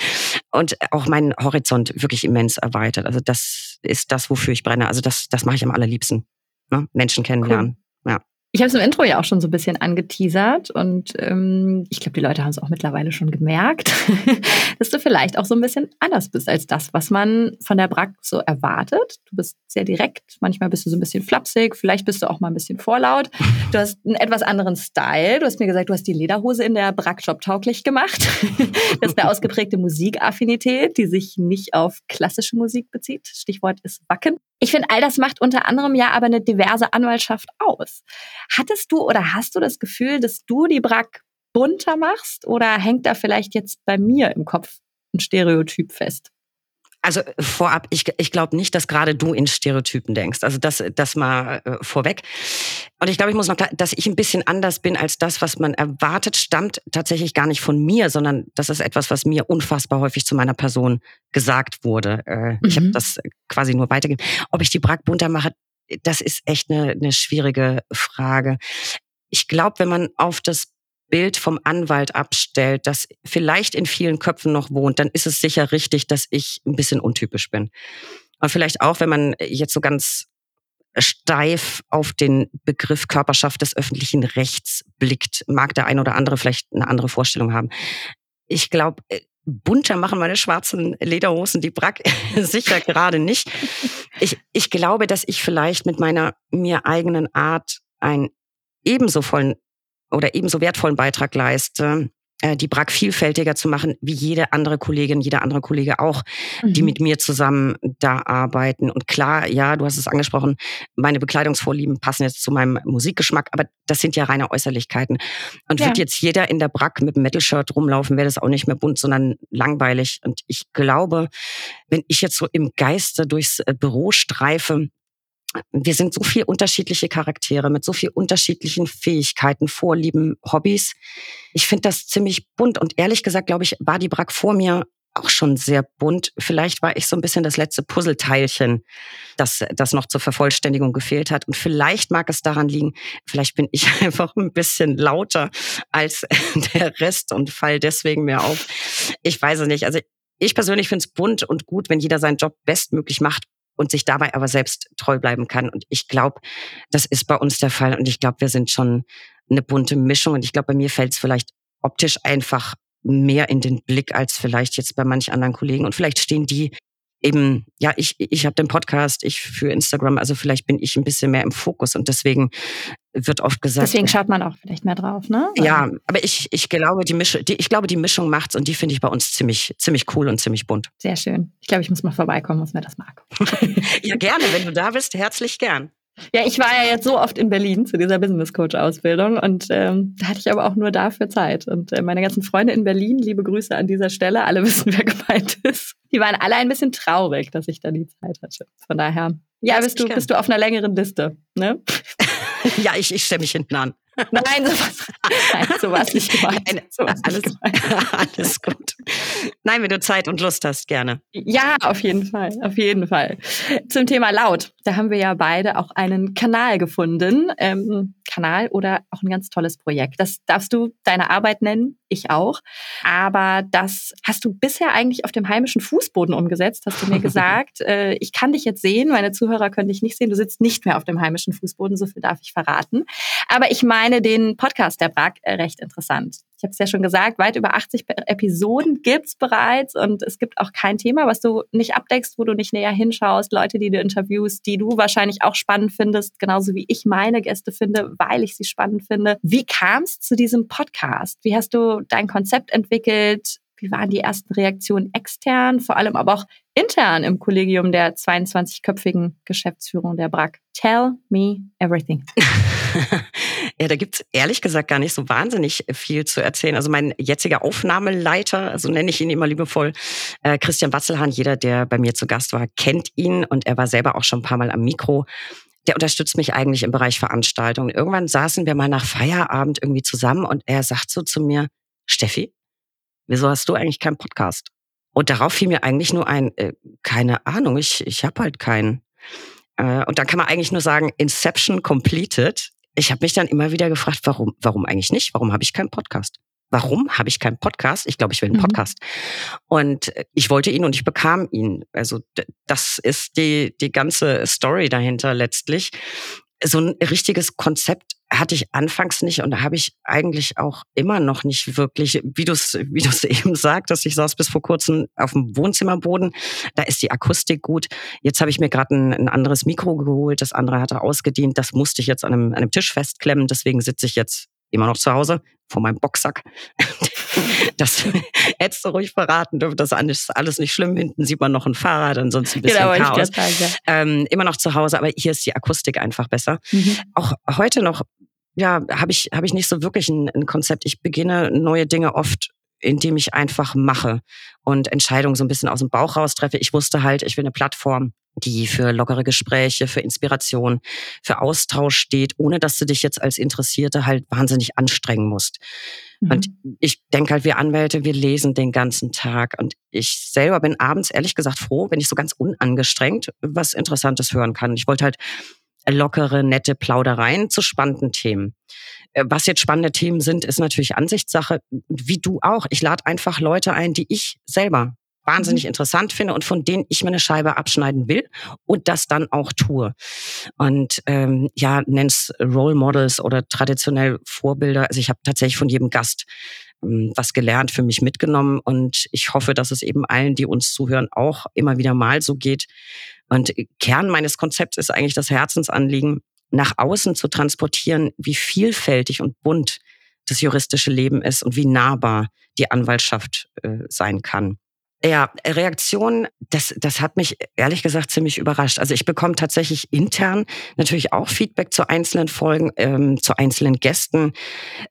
Und auch meinen Horizont wirklich immens erweitert. Also das ist das, wofür ich brenne. Also das, das mache ich am allerliebsten. Ne? Menschen kennenlernen. Cool. Ja. Ich habe es im Intro ja auch schon so ein bisschen angeteasert und ähm, ich glaube, die Leute haben es auch mittlerweile schon gemerkt, dass du vielleicht auch so ein bisschen anders bist als das, was man von der Brack so erwartet. Du bist sehr direkt, manchmal bist du so ein bisschen flapsig, vielleicht bist du auch mal ein bisschen vorlaut. Du hast einen etwas anderen Style. Du hast mir gesagt, du hast die Lederhose in der Brack-Shop tauglich gemacht. das ist eine ausgeprägte Musikaffinität, die sich nicht auf klassische Musik bezieht. Stichwort ist Wacken. Ich finde, all das macht unter anderem ja aber eine diverse Anwaltschaft aus. Hattest du oder hast du das Gefühl, dass du die Brack bunter machst oder hängt da vielleicht jetzt bei mir im Kopf ein Stereotyp fest? Also vorab, ich, ich glaube nicht, dass gerade du in Stereotypen denkst. Also das, das mal äh, vorweg. Und ich glaube, ich muss noch, dass ich ein bisschen anders bin als das, was man erwartet, stammt tatsächlich gar nicht von mir, sondern das ist etwas, was mir unfassbar häufig zu meiner Person gesagt wurde. Äh, mhm. Ich habe das quasi nur weitergegeben. Ob ich die Brack bunter mache, das ist echt eine, eine schwierige Frage. Ich glaube, wenn man auf das Bild vom Anwalt abstellt, das vielleicht in vielen Köpfen noch wohnt, dann ist es sicher richtig, dass ich ein bisschen untypisch bin. Und vielleicht auch, wenn man jetzt so ganz steif auf den Begriff Körperschaft des öffentlichen Rechts blickt, mag der ein oder andere vielleicht eine andere Vorstellung haben. Ich glaube, äh, bunter machen meine schwarzen Lederhosen die Brack sicher gerade nicht. Ich, ich glaube, dass ich vielleicht mit meiner mir eigenen Art einen ebenso vollen oder ebenso wertvollen Beitrag leiste, äh, die BRAC vielfältiger zu machen, wie jede andere Kollegin, jeder andere Kollege auch, mhm. die mit mir zusammen da arbeiten. Und klar, ja, du hast es angesprochen, meine Bekleidungsvorlieben passen jetzt zu meinem Musikgeschmack, aber das sind ja reine Äußerlichkeiten. Und ja. wird jetzt jeder in der BRAC mit einem Metal-Shirt rumlaufen, wäre das auch nicht mehr bunt, sondern langweilig. Und ich glaube, wenn ich jetzt so im Geiste durchs äh, Büro streife, wir sind so viel unterschiedliche Charaktere mit so viel unterschiedlichen Fähigkeiten, Vorlieben, Hobbys. Ich finde das ziemlich bunt und ehrlich gesagt, glaube ich, war die Brack vor mir auch schon sehr bunt. Vielleicht war ich so ein bisschen das letzte Puzzleteilchen, das, das noch zur Vervollständigung gefehlt hat. Und vielleicht mag es daran liegen, vielleicht bin ich einfach ein bisschen lauter als der Rest und fall deswegen mehr auf. Ich weiß es nicht. Also ich persönlich finde es bunt und gut, wenn jeder seinen Job bestmöglich macht und sich dabei aber selbst treu bleiben kann. Und ich glaube, das ist bei uns der Fall. Und ich glaube, wir sind schon eine bunte Mischung. Und ich glaube, bei mir fällt es vielleicht optisch einfach mehr in den Blick als vielleicht jetzt bei manch anderen Kollegen. Und vielleicht stehen die eben, ja, ich, ich habe den Podcast, ich für Instagram, also vielleicht bin ich ein bisschen mehr im Fokus und deswegen wird oft gesagt. Deswegen schaut man auch vielleicht mehr drauf, ne? Ja, aber ich, ich glaube, die Mischung, die, ich glaube, die Mischung macht's und die finde ich bei uns ziemlich, ziemlich cool und ziemlich bunt. Sehr schön. Ich glaube, ich muss mal vorbeikommen, was mir das mag. ja, gerne, wenn du da bist, herzlich gern. Ja, ich war ja jetzt so oft in Berlin zu dieser Business Coach Ausbildung und ähm, da hatte ich aber auch nur dafür Zeit. Und äh, meine ganzen Freunde in Berlin, liebe Grüße an dieser Stelle, alle wissen, wer gemeint ist. Die waren alle ein bisschen traurig, dass ich da die Zeit hatte. Von daher, ja, bist du, bist du auf einer längeren Liste, ne? ja, ich, ich stelle mich hinten an. Nein, sowas, nein, sowas nicht gemeint. Nein, sowas alles, nicht gemeint. alles gut. Nein, wenn du Zeit und Lust hast, gerne. Ja, auf jeden Fall, auf jeden Fall. Zum Thema Laut, da haben wir ja beide auch einen Kanal gefunden. Ähm, Kanal oder auch ein ganz tolles Projekt. Das darfst du deine Arbeit nennen, ich auch. Aber das hast du bisher eigentlich auf dem heimischen Fußboden umgesetzt, hast du mir gesagt. äh, ich kann dich jetzt sehen, meine Zuhörer können dich nicht sehen. Du sitzt nicht mehr auf dem heimischen Fußboden, so viel darf ich verraten. Aber ich meine den Podcast der Brack äh, recht interessant. Ich habe es ja schon gesagt, weit über 80 Episoden gibt's bereits und es gibt auch kein Thema, was du nicht abdeckst, wo du nicht näher hinschaust. Leute, die du interviewst, die du wahrscheinlich auch spannend findest, genauso wie ich meine Gäste finde, weil ich sie spannend finde. Wie kam es zu diesem Podcast? Wie hast du dein Konzept entwickelt? Wie waren die ersten Reaktionen extern, vor allem aber auch intern im Kollegium der 22-köpfigen Geschäftsführung der BRAC? Tell me everything. ja, da gibt's ehrlich gesagt gar nicht so wahnsinnig viel zu erzählen. Also mein jetziger Aufnahmeleiter, also nenne ich ihn immer liebevoll, äh, Christian Watzelhahn, jeder, der bei mir zu Gast war, kennt ihn und er war selber auch schon ein paar Mal am Mikro der unterstützt mich eigentlich im Bereich Veranstaltungen. Irgendwann saßen wir mal nach Feierabend irgendwie zusammen und er sagt so zu mir, Steffi, wieso hast du eigentlich keinen Podcast? Und darauf fiel mir eigentlich nur ein, äh, keine Ahnung, ich, ich habe halt keinen. Äh, und dann kann man eigentlich nur sagen, Inception completed. Ich habe mich dann immer wieder gefragt, warum, warum eigentlich nicht? Warum habe ich keinen Podcast? Warum habe ich keinen Podcast? Ich glaube, ich will einen mhm. Podcast. Mhm. Und äh, ich wollte ihn und ich bekam ihn. Also das ist die, die ganze Story dahinter letztlich. So ein richtiges Konzept hatte ich anfangs nicht und da habe ich eigentlich auch immer noch nicht wirklich, wie du es wie du's eben sagtest, ich saß bis vor kurzem auf dem Wohnzimmerboden, da ist die Akustik gut. Jetzt habe ich mir gerade ein, ein, anderes Mikro geholt, das andere hatte ausgedient, das musste ich jetzt an einem, an einem Tisch festklemmen, deswegen sitze ich jetzt immer noch zu Hause vor meinem Boxsack. das hättest du ruhig verraten dürfen. Das ist alles nicht schlimm. Hinten sieht man noch ein Fahrrad, ansonsten ein bisschen genau, Chaos. Sagen, ja. ähm, immer noch zu Hause, aber hier ist die Akustik einfach besser. Mhm. Auch heute noch ja, habe ich, hab ich nicht so wirklich ein, ein Konzept. Ich beginne neue Dinge oft indem ich einfach mache und Entscheidungen so ein bisschen aus dem Bauch raus treffe. Ich wusste halt, ich will eine Plattform, die für lockere Gespräche, für Inspiration, für Austausch steht, ohne dass du dich jetzt als Interessierte halt wahnsinnig anstrengen musst. Mhm. Und ich denke halt, wir Anwälte, wir lesen den ganzen Tag. Und ich selber bin abends ehrlich gesagt froh, wenn ich so ganz unangestrengt was Interessantes hören kann. Ich wollte halt lockere, nette Plaudereien zu spannenden Themen. Äh, was jetzt spannende Themen sind, ist natürlich Ansichtssache, wie du auch. Ich lade einfach Leute ein, die ich selber wahnsinnig mhm. interessant finde und von denen ich mir eine Scheibe abschneiden will und das dann auch tue. Und ähm, ja, nenn's Role Models oder traditionell Vorbilder. Also ich habe tatsächlich von jedem Gast ähm, was gelernt, für mich mitgenommen und ich hoffe, dass es eben allen, die uns zuhören, auch immer wieder mal so geht. Und Kern meines Konzepts ist eigentlich das Herzensanliegen, nach außen zu transportieren, wie vielfältig und bunt das juristische Leben ist und wie nahbar die Anwaltschaft äh, sein kann. Ja, Reaktionen, das, das hat mich ehrlich gesagt ziemlich überrascht. Also ich bekomme tatsächlich intern natürlich auch Feedback zu einzelnen Folgen, ähm, zu einzelnen Gästen.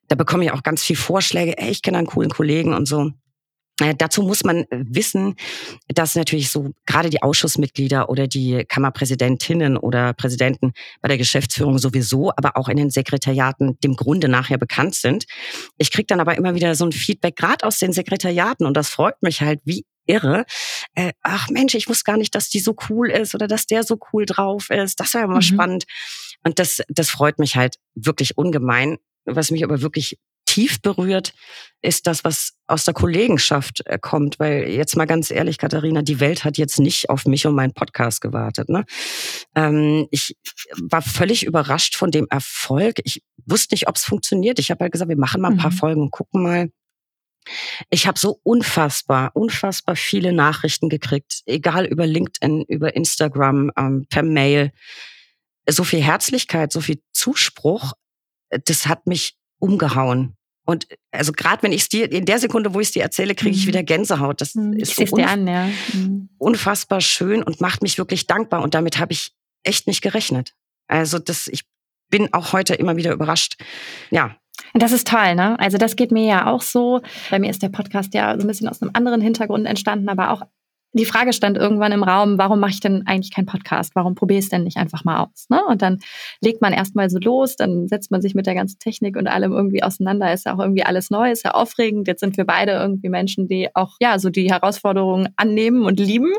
Da bekomme ich auch ganz viel Vorschläge. Ey, ich kenne einen coolen Kollegen und so. Äh, dazu muss man äh, wissen, dass natürlich so gerade die Ausschussmitglieder oder die Kammerpräsidentinnen oder Präsidenten bei der Geschäftsführung sowieso, aber auch in den Sekretariaten dem Grunde nachher bekannt sind. Ich kriege dann aber immer wieder so ein Feedback, gerade aus den Sekretariaten, und das freut mich halt wie irre. Äh, ach Mensch, ich wusste gar nicht, dass die so cool ist oder dass der so cool drauf ist. Das wäre immer mhm. spannend. Und das, das freut mich halt wirklich ungemein. Was mich aber wirklich tief berührt, ist das, was aus der Kollegenschaft äh, kommt. Weil jetzt mal ganz ehrlich, Katharina, die Welt hat jetzt nicht auf mich und meinen Podcast gewartet. Ne? Ähm, ich war völlig überrascht von dem Erfolg. Ich wusste nicht, ob es funktioniert. Ich habe halt gesagt, wir machen mal ein paar mhm. Folgen und gucken mal. Ich habe so unfassbar, unfassbar viele Nachrichten gekriegt, egal über LinkedIn, über Instagram, ähm, per Mail. So viel Herzlichkeit, so viel Zuspruch, das hat mich umgehauen. Und also gerade wenn ich es dir, in der Sekunde, wo ich es dir erzähle, kriege ich mhm. wieder Gänsehaut. Das mhm. ist so unf an, ja. Mhm. unfassbar schön und macht mich wirklich dankbar. Und damit habe ich echt nicht gerechnet. Also das, ich bin auch heute immer wieder überrascht. Ja, das ist toll, ne? Also das geht mir ja auch so. Bei mir ist der Podcast ja so ein bisschen aus einem anderen Hintergrund entstanden, aber auch die Frage stand irgendwann im Raum, warum mache ich denn eigentlich keinen Podcast? Warum probiere ich es denn nicht einfach mal aus? Ne? Und dann legt man erstmal so los, dann setzt man sich mit der ganzen Technik und allem irgendwie auseinander. Ist ja auch irgendwie alles neu, ist ja aufregend. Jetzt sind wir beide irgendwie Menschen, die auch ja so die Herausforderungen annehmen und lieben.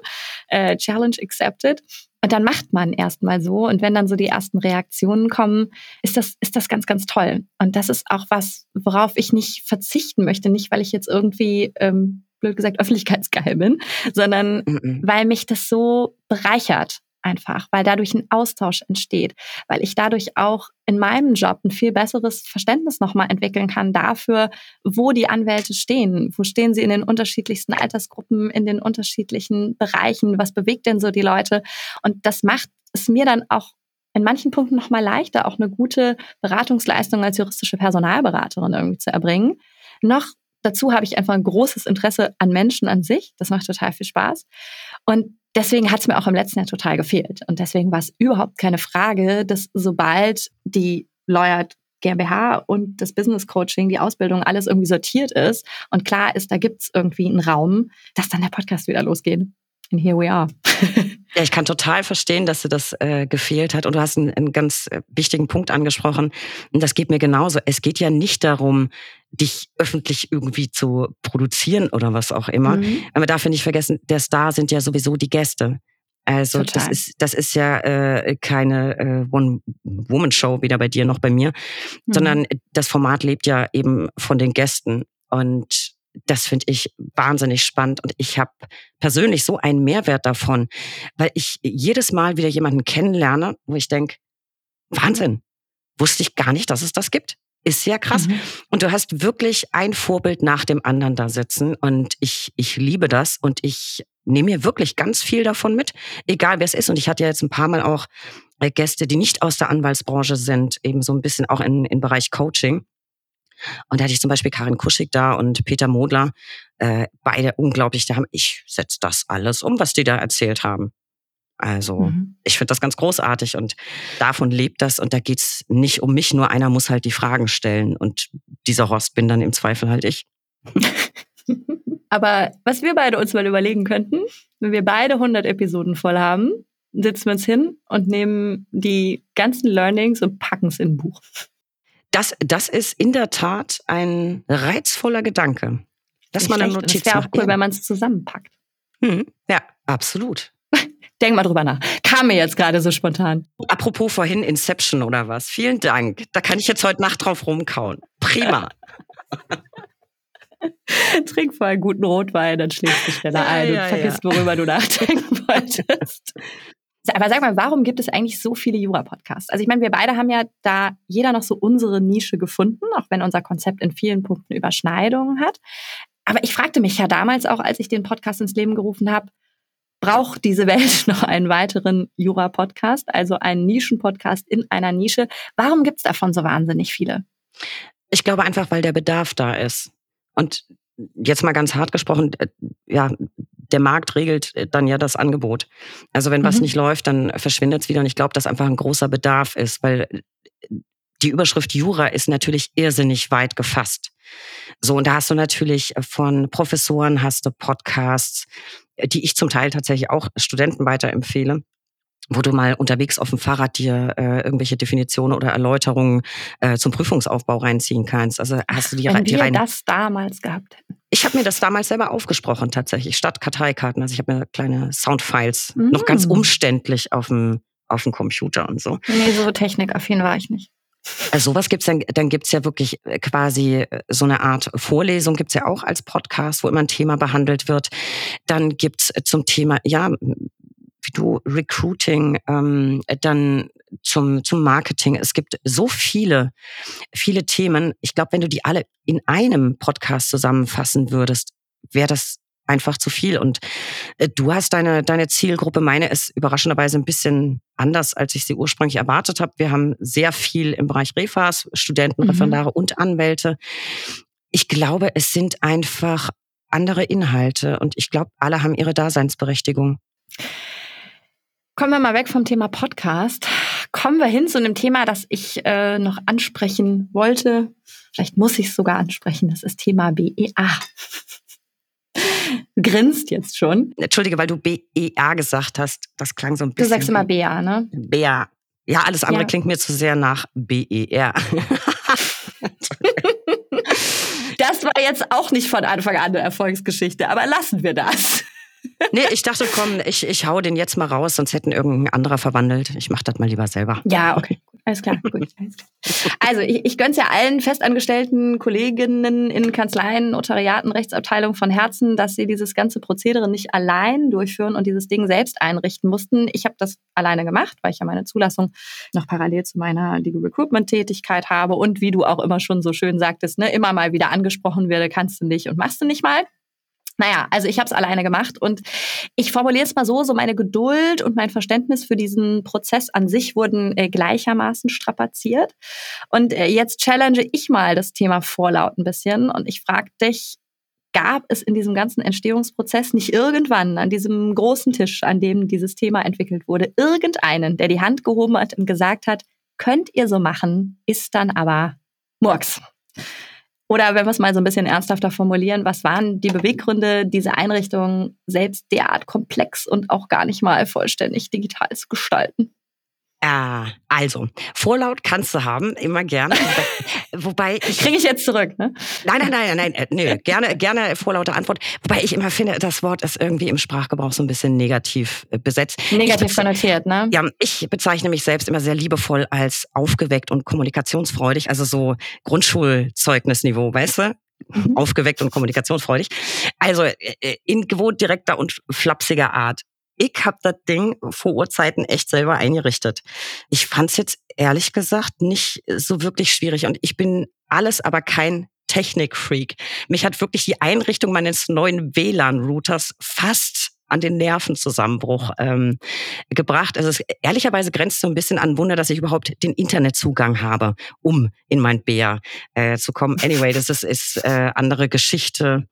Äh, Challenge accepted. Und dann macht man erstmal so. Und wenn dann so die ersten Reaktionen kommen, ist das, ist das ganz, ganz toll. Und das ist auch was, worauf ich nicht verzichten möchte. Nicht, weil ich jetzt irgendwie ähm, blöd gesagt, öffentlichkeitsgeil bin, sondern mhm. weil mich das so bereichert einfach, weil dadurch ein Austausch entsteht, weil ich dadurch auch in meinem Job ein viel besseres Verständnis nochmal entwickeln kann dafür, wo die Anwälte stehen, wo stehen sie in den unterschiedlichsten Altersgruppen, in den unterschiedlichen Bereichen, was bewegt denn so die Leute und das macht es mir dann auch in manchen Punkten nochmal leichter, auch eine gute Beratungsleistung als juristische Personalberaterin irgendwie zu erbringen. Noch Dazu habe ich einfach ein großes Interesse an Menschen an sich. Das macht total viel Spaß. Und deswegen hat es mir auch im letzten Jahr total gefehlt. Und deswegen war es überhaupt keine Frage, dass sobald die Lawyer GmbH und das Business Coaching, die Ausbildung, alles irgendwie sortiert ist und klar ist, da gibt es irgendwie einen Raum, dass dann der Podcast wieder losgeht. And here we are. Ja, ich kann total verstehen, dass dir das äh, gefehlt hat. Und du hast einen, einen ganz äh, wichtigen Punkt angesprochen. Und das geht mir genauso. Es geht ja nicht darum, dich öffentlich irgendwie zu produzieren oder was auch immer. Mhm. Aber man darf ja nicht vergessen, der Star sind ja sowieso die Gäste. Also Total. das ist das ist ja äh, keine äh, One-Woman-Show weder bei dir noch bei mir, mhm. sondern das Format lebt ja eben von den Gästen und das finde ich wahnsinnig spannend und ich habe persönlich so einen Mehrwert davon, weil ich jedes Mal wieder jemanden kennenlerne, wo ich denke, Wahnsinn, wusste ich gar nicht, dass es das gibt. Ist ja krass. Mhm. Und du hast wirklich ein Vorbild nach dem anderen da sitzen und ich, ich liebe das und ich nehme mir wirklich ganz viel davon mit, egal wer es ist. Und ich hatte ja jetzt ein paar Mal auch äh, Gäste, die nicht aus der Anwaltsbranche sind, eben so ein bisschen auch in, in Bereich Coaching. Und da hatte ich zum Beispiel Karin Kuschig da und Peter Modler, äh, beide unglaublich, da haben, ich setze das alles um, was die da erzählt haben. Also mhm. ich finde das ganz großartig und davon lebt das und da geht's nicht um mich, nur einer muss halt die Fragen stellen und dieser Horst bin dann im Zweifel halt ich. Aber was wir beide uns mal überlegen könnten, wenn wir beide 100 Episoden voll haben, sitzen wir uns hin und nehmen die ganzen Learnings und packen es in ein Buch. Das, das ist in der Tat ein reizvoller Gedanke. Dass man eine Notiz Das wäre auch cool, ja. wenn man es zusammenpackt. Hm, ja, absolut. Denk mal drüber nach. Kam mir jetzt gerade so spontan. Apropos vorhin Inception oder was. Vielen Dank. Da kann ich jetzt heute Nacht drauf rumkauen. Prima. Trink vor einen guten Rotwein, dann schläfst du schneller ein ja, und vergisst, ja. worüber du nachdenken wolltest. Aber sag mal, warum gibt es eigentlich so viele Jura-Podcasts? Also ich meine, wir beide haben ja da jeder noch so unsere Nische gefunden, auch wenn unser Konzept in vielen Punkten Überschneidungen hat. Aber ich fragte mich ja damals auch, als ich den Podcast ins Leben gerufen habe, braucht diese Welt noch einen weiteren Jura-Podcast, also einen Nischen-Podcast in einer Nische? Warum gibt es davon so wahnsinnig viele? Ich glaube einfach, weil der Bedarf da ist. Und jetzt mal ganz hart gesprochen, äh, ja, der Markt regelt äh, dann ja das Angebot. Also wenn mhm. was nicht läuft, dann verschwindet es wieder. Und ich glaube, dass einfach ein großer Bedarf ist, weil äh, die Überschrift Jura ist natürlich irrsinnig weit gefasst. So, und da hast du natürlich von Professoren, hast du Podcasts, die ich zum Teil tatsächlich auch Studenten weiterempfehle wo du mal unterwegs auf dem Fahrrad dir äh, irgendwelche Definitionen oder Erläuterungen äh, zum Prüfungsaufbau reinziehen kannst. Also hast du die, Wenn die wir das damals gehabt hätten. Ich habe mir das damals selber aufgesprochen tatsächlich, statt Karteikarten. Also ich habe mir kleine Soundfiles mm. noch ganz umständlich auf dem auf dem Computer und so. Nee, so technikaffin war ich nicht. Also sowas gibt's dann, dann gibt's ja wirklich äh, quasi äh, so eine Art Vorlesung, gibt's ja auch als Podcast, wo immer ein Thema behandelt wird. Dann gibt's zum Thema, ja, wie du Recruiting, ähm, dann zum, zum Marketing. Es gibt so viele, viele Themen. Ich glaube, wenn du die alle in einem Podcast zusammenfassen würdest, wäre das einfach zu viel. Und äh, du hast deine, deine Zielgruppe, meine ist überraschenderweise ein bisschen anders, als ich sie ursprünglich erwartet habe. Wir haben sehr viel im Bereich Refas, Studenten, mhm. Referendare und Anwälte. Ich glaube, es sind einfach andere Inhalte und ich glaube, alle haben ihre Daseinsberechtigung. Kommen wir mal weg vom Thema Podcast. Kommen wir hin zu einem Thema, das ich äh, noch ansprechen wollte. Vielleicht muss ich es sogar ansprechen. Das ist Thema BEA. Grinst jetzt schon. Entschuldige, weil du BEA gesagt hast. Das klang so ein bisschen. Du sagst immer BEA, ne? BEA. Ja, alles andere ja. klingt mir zu sehr nach BER. das war jetzt auch nicht von Anfang an eine Erfolgsgeschichte, aber lassen wir das. Nee, ich dachte, komm, ich, ich hau den jetzt mal raus, sonst hätten irgendein anderer verwandelt. Ich mach das mal lieber selber. Ja, okay. Alles klar, gut. Alles klar. Also ich, ich gönn's ja allen festangestellten Kolleginnen in Kanzleien, Notariaten, Rechtsabteilungen von Herzen, dass sie dieses ganze Prozedere nicht allein durchführen und dieses Ding selbst einrichten mussten. Ich habe das alleine gemacht, weil ich ja meine Zulassung noch parallel zu meiner Legal Recruitment Tätigkeit habe und wie du auch immer schon so schön sagtest, ne, immer mal wieder angesprochen werde, kannst du nicht und machst du nicht mal. Naja, also ich habe es alleine gemacht und ich formuliere es mal so, so meine Geduld und mein Verständnis für diesen Prozess an sich wurden äh, gleichermaßen strapaziert. Und äh, jetzt challenge ich mal das Thema Vorlaut ein bisschen und ich frage dich, gab es in diesem ganzen Entstehungsprozess nicht irgendwann an diesem großen Tisch, an dem dieses Thema entwickelt wurde, irgendeinen, der die Hand gehoben hat und gesagt hat, könnt ihr so machen, ist dann aber Murks. Oder wenn wir es mal so ein bisschen ernsthafter formulieren, was waren die Beweggründe, diese Einrichtung selbst derart komplex und auch gar nicht mal vollständig digital zu gestalten? Äh, also, Vorlaut kannst du haben, immer gerne. Wobei ich. Kriege ich jetzt zurück, ne? Nein, nein, nein, nein, äh, nö, gerne, gerne vorlaute Antwort. Wobei ich immer finde, das Wort ist irgendwie im Sprachgebrauch so ein bisschen negativ äh, besetzt. Negativ konnotiert, ne? Ja, ich bezeichne mich selbst immer sehr liebevoll als aufgeweckt und kommunikationsfreudig, also so Grundschulzeugnisniveau, weißt du? Mhm. Aufgeweckt und kommunikationsfreudig. Also äh, in gewohnt direkter und flapsiger Art ich habe das Ding vor Urzeiten echt selber eingerichtet. Ich fand es jetzt ehrlich gesagt nicht so wirklich schwierig und ich bin alles aber kein Technikfreak. Mich hat wirklich die Einrichtung meines neuen WLAN-Routers fast an den Nervenzusammenbruch ähm, gebracht. Also es, ehrlicherweise grenzt so ein bisschen an Wunder, dass ich überhaupt den Internetzugang habe, um in mein Bär äh, zu kommen. Anyway, das ist, ist äh, andere Geschichte.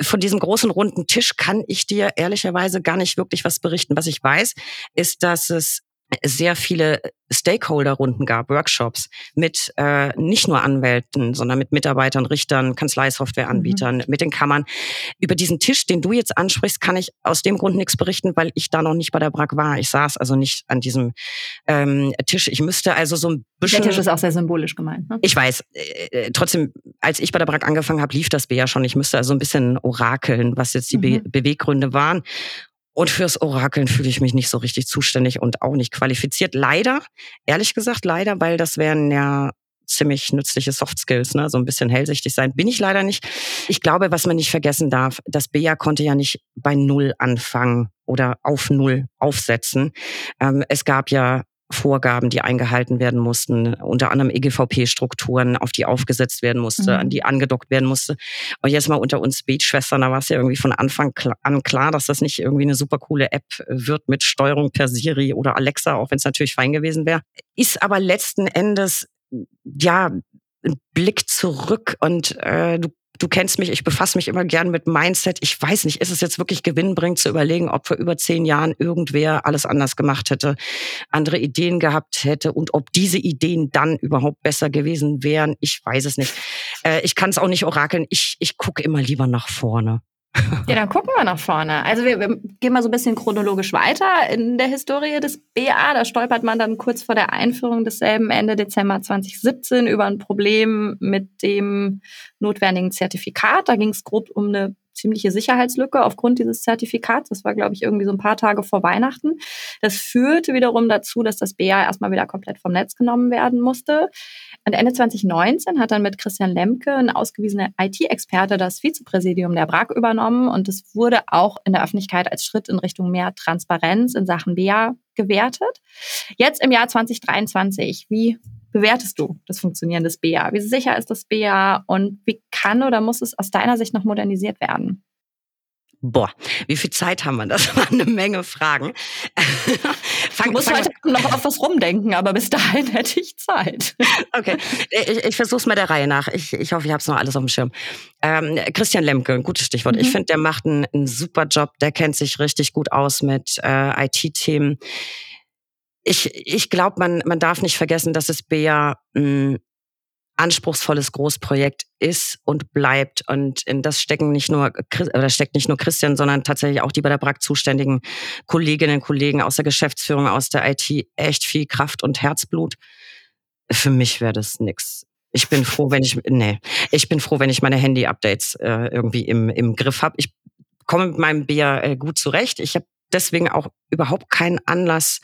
Von diesem großen runden Tisch kann ich dir ehrlicherweise gar nicht wirklich was berichten. Was ich weiß, ist, dass es sehr viele Stakeholder-Runden gab, Workshops mit äh, nicht nur Anwälten, sondern mit Mitarbeitern, Richtern, Kanzleisoftwareanbietern, mhm. mit den Kammern. Über diesen Tisch, den du jetzt ansprichst, kann ich aus dem Grund nichts berichten, weil ich da noch nicht bei der BRAC war. Ich saß also nicht an diesem ähm, Tisch. Ich müsste also so ein bisschen... Der Tisch ist auch sehr symbolisch gemeint. Ne? Ich weiß. Äh, trotzdem, als ich bei der BRAC angefangen habe, lief das B ja schon. Ich müsste also ein bisschen orakeln, was jetzt die mhm. Be Beweggründe waren. Und fürs Orakeln fühle ich mich nicht so richtig zuständig und auch nicht qualifiziert. Leider, ehrlich gesagt, leider, weil das wären ja ziemlich nützliche Soft Skills, ne? so ein bisschen hellsichtig sein. Bin ich leider nicht. Ich glaube, was man nicht vergessen darf, das BEA konnte ja nicht bei Null anfangen oder auf Null aufsetzen. Ähm, es gab ja Vorgaben, die eingehalten werden mussten, unter anderem EGVP-Strukturen, auf die aufgesetzt werden musste, mhm. an die angedockt werden musste. Und jetzt mal unter uns Beatschwestern, da war es ja irgendwie von Anfang an klar, dass das nicht irgendwie eine super coole App wird mit Steuerung per Siri oder Alexa, auch wenn es natürlich fein gewesen wäre. Ist aber letzten Endes ja ein Blick zurück und äh, du du kennst mich, ich befasse mich immer gern mit Mindset. Ich weiß nicht, ist es jetzt wirklich gewinnbringend zu überlegen, ob vor über zehn Jahren irgendwer alles anders gemacht hätte, andere Ideen gehabt hätte und ob diese Ideen dann überhaupt besser gewesen wären. Ich weiß es nicht. Äh, ich kann es auch nicht orakeln. Ich, ich gucke immer lieber nach vorne. Ja, dann gucken wir nach vorne. Also wir, wir, gehen mal so ein bisschen chronologisch weiter in der Historie des BA. Da stolpert man dann kurz vor der Einführung desselben Ende Dezember 2017 über ein Problem mit dem notwendigen Zertifikat. Da ging es grob um eine ziemliche Sicherheitslücke aufgrund dieses Zertifikats. Das war, glaube ich, irgendwie so ein paar Tage vor Weihnachten. Das führte wiederum dazu, dass das BA erstmal wieder komplett vom Netz genommen werden musste. Und Ende 2019 hat dann mit Christian Lemke, ein ausgewiesener IT-Experte, das Vizepräsidium der BRAG übernommen. Und es wurde auch in der Öffentlichkeit als Schritt in Richtung mehr Transparenz in Sachen BA gewertet. Jetzt im Jahr 2023, wie bewertest du das Funktionieren des BA? Wie sicher ist das BA und wie kann oder muss es aus deiner Sicht noch modernisiert werden? Boah, wie viel Zeit haben wir? Das waren eine Menge Fragen. fang, du musst fang, heute noch auf was rumdenken, aber bis dahin hätte ich Zeit. okay, ich, ich versuche es mal der Reihe nach. Ich, ich hoffe, ich habe es noch alles auf dem Schirm. Ähm, Christian Lemke, ein gutes Stichwort. Mhm. Ich finde, der macht einen, einen, super Job. Der kennt sich richtig gut aus mit äh, IT-Themen ich, ich glaube, man, man darf nicht vergessen, dass es BEA ein anspruchsvolles Großprojekt ist und bleibt. Und in das stecken nicht nur, oder steckt nicht nur Christian, sondern tatsächlich auch die bei der BRAC zuständigen Kolleginnen und Kollegen aus der Geschäftsführung, aus der IT echt viel Kraft und Herzblut. Für mich wäre das nix. Ich bin froh, wenn ich, nee, ich bin froh, wenn ich meine Handy-Updates äh, irgendwie im, im Griff habe. Ich komme mit meinem BEA äh, gut zurecht. Ich habe deswegen auch überhaupt keinen Anlass,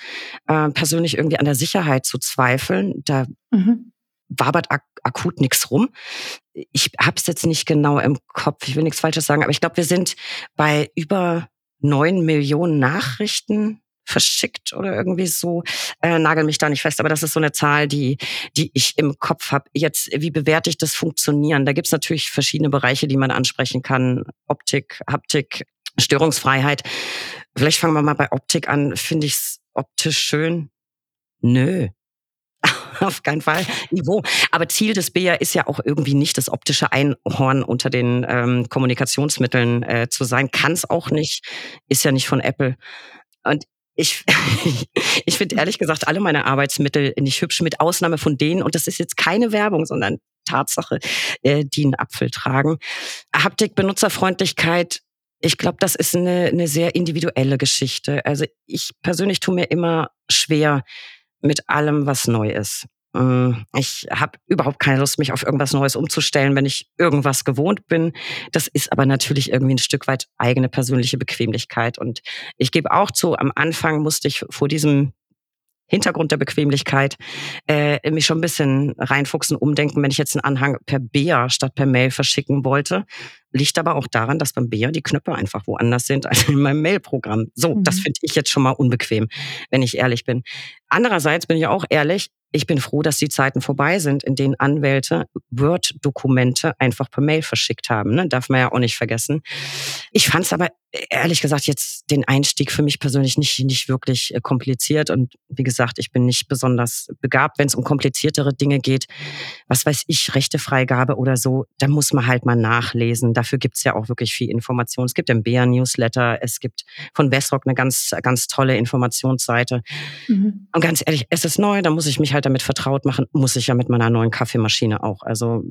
äh, persönlich irgendwie an der Sicherheit zu zweifeln. Da mhm. wabert ak akut nichts rum. Ich habe es jetzt nicht genau im Kopf, ich will nichts Falsches sagen, aber ich glaube, wir sind bei über neun Millionen Nachrichten verschickt oder irgendwie so. Äh, nagel mich da nicht fest, aber das ist so eine Zahl, die, die ich im Kopf habe. Jetzt, wie bewerte ich das Funktionieren? Da gibt's natürlich verschiedene Bereiche, die man ansprechen kann. Optik, Haptik, Störungsfreiheit. Vielleicht fangen wir mal bei Optik an. Finde ich es optisch schön? Nö. Auf keinen Fall. Niveau. Aber Ziel des BIA ist ja auch irgendwie nicht das optische Einhorn unter den ähm, Kommunikationsmitteln äh, zu sein. Kann es auch nicht. Ist ja nicht von Apple. Und ich, ich finde ehrlich gesagt alle meine Arbeitsmittel nicht hübsch, mit Ausnahme von denen, und das ist jetzt keine Werbung, sondern Tatsache, äh, die einen Apfel tragen. Haptik, Benutzerfreundlichkeit, ich glaube, das ist eine, eine sehr individuelle Geschichte. Also ich persönlich tue mir immer schwer mit allem, was neu ist. Mm, ich habe überhaupt keine Lust, mich auf irgendwas Neues umzustellen, wenn ich irgendwas gewohnt bin. Das ist aber natürlich irgendwie ein Stück weit eigene persönliche Bequemlichkeit. Und ich gebe auch zu, am Anfang musste ich vor diesem Hintergrund der Bequemlichkeit äh, mich schon ein bisschen reinfuchsen, umdenken, wenn ich jetzt einen Anhang per BEA statt per Mail verschicken wollte. Liegt aber auch daran, dass beim BEA die Knöpfe einfach woanders sind als in meinem Mailprogramm. So, mhm. das finde ich jetzt schon mal unbequem, wenn ich ehrlich bin. Andererseits bin ich auch ehrlich, ich bin froh, dass die Zeiten vorbei sind, in denen Anwälte Word-Dokumente einfach per Mail verschickt haben. Ne? Darf man ja auch nicht vergessen. Ich fand es aber ehrlich gesagt jetzt den Einstieg für mich persönlich nicht, nicht wirklich äh, kompliziert. Und wie gesagt, ich bin nicht besonders begabt, wenn es um kompliziertere Dinge geht. Was weiß ich, Rechtefreigabe oder so, da muss man halt mal nachlesen. Dafür gibt es ja auch wirklich viel Information. Es gibt den Bär Newsletter, es gibt von Westrock eine ganz, ganz tolle Informationsseite. Mhm. Und ganz ehrlich, es ist neu, da muss ich mich halt damit vertraut machen, muss ich ja mit meiner neuen Kaffeemaschine auch. Also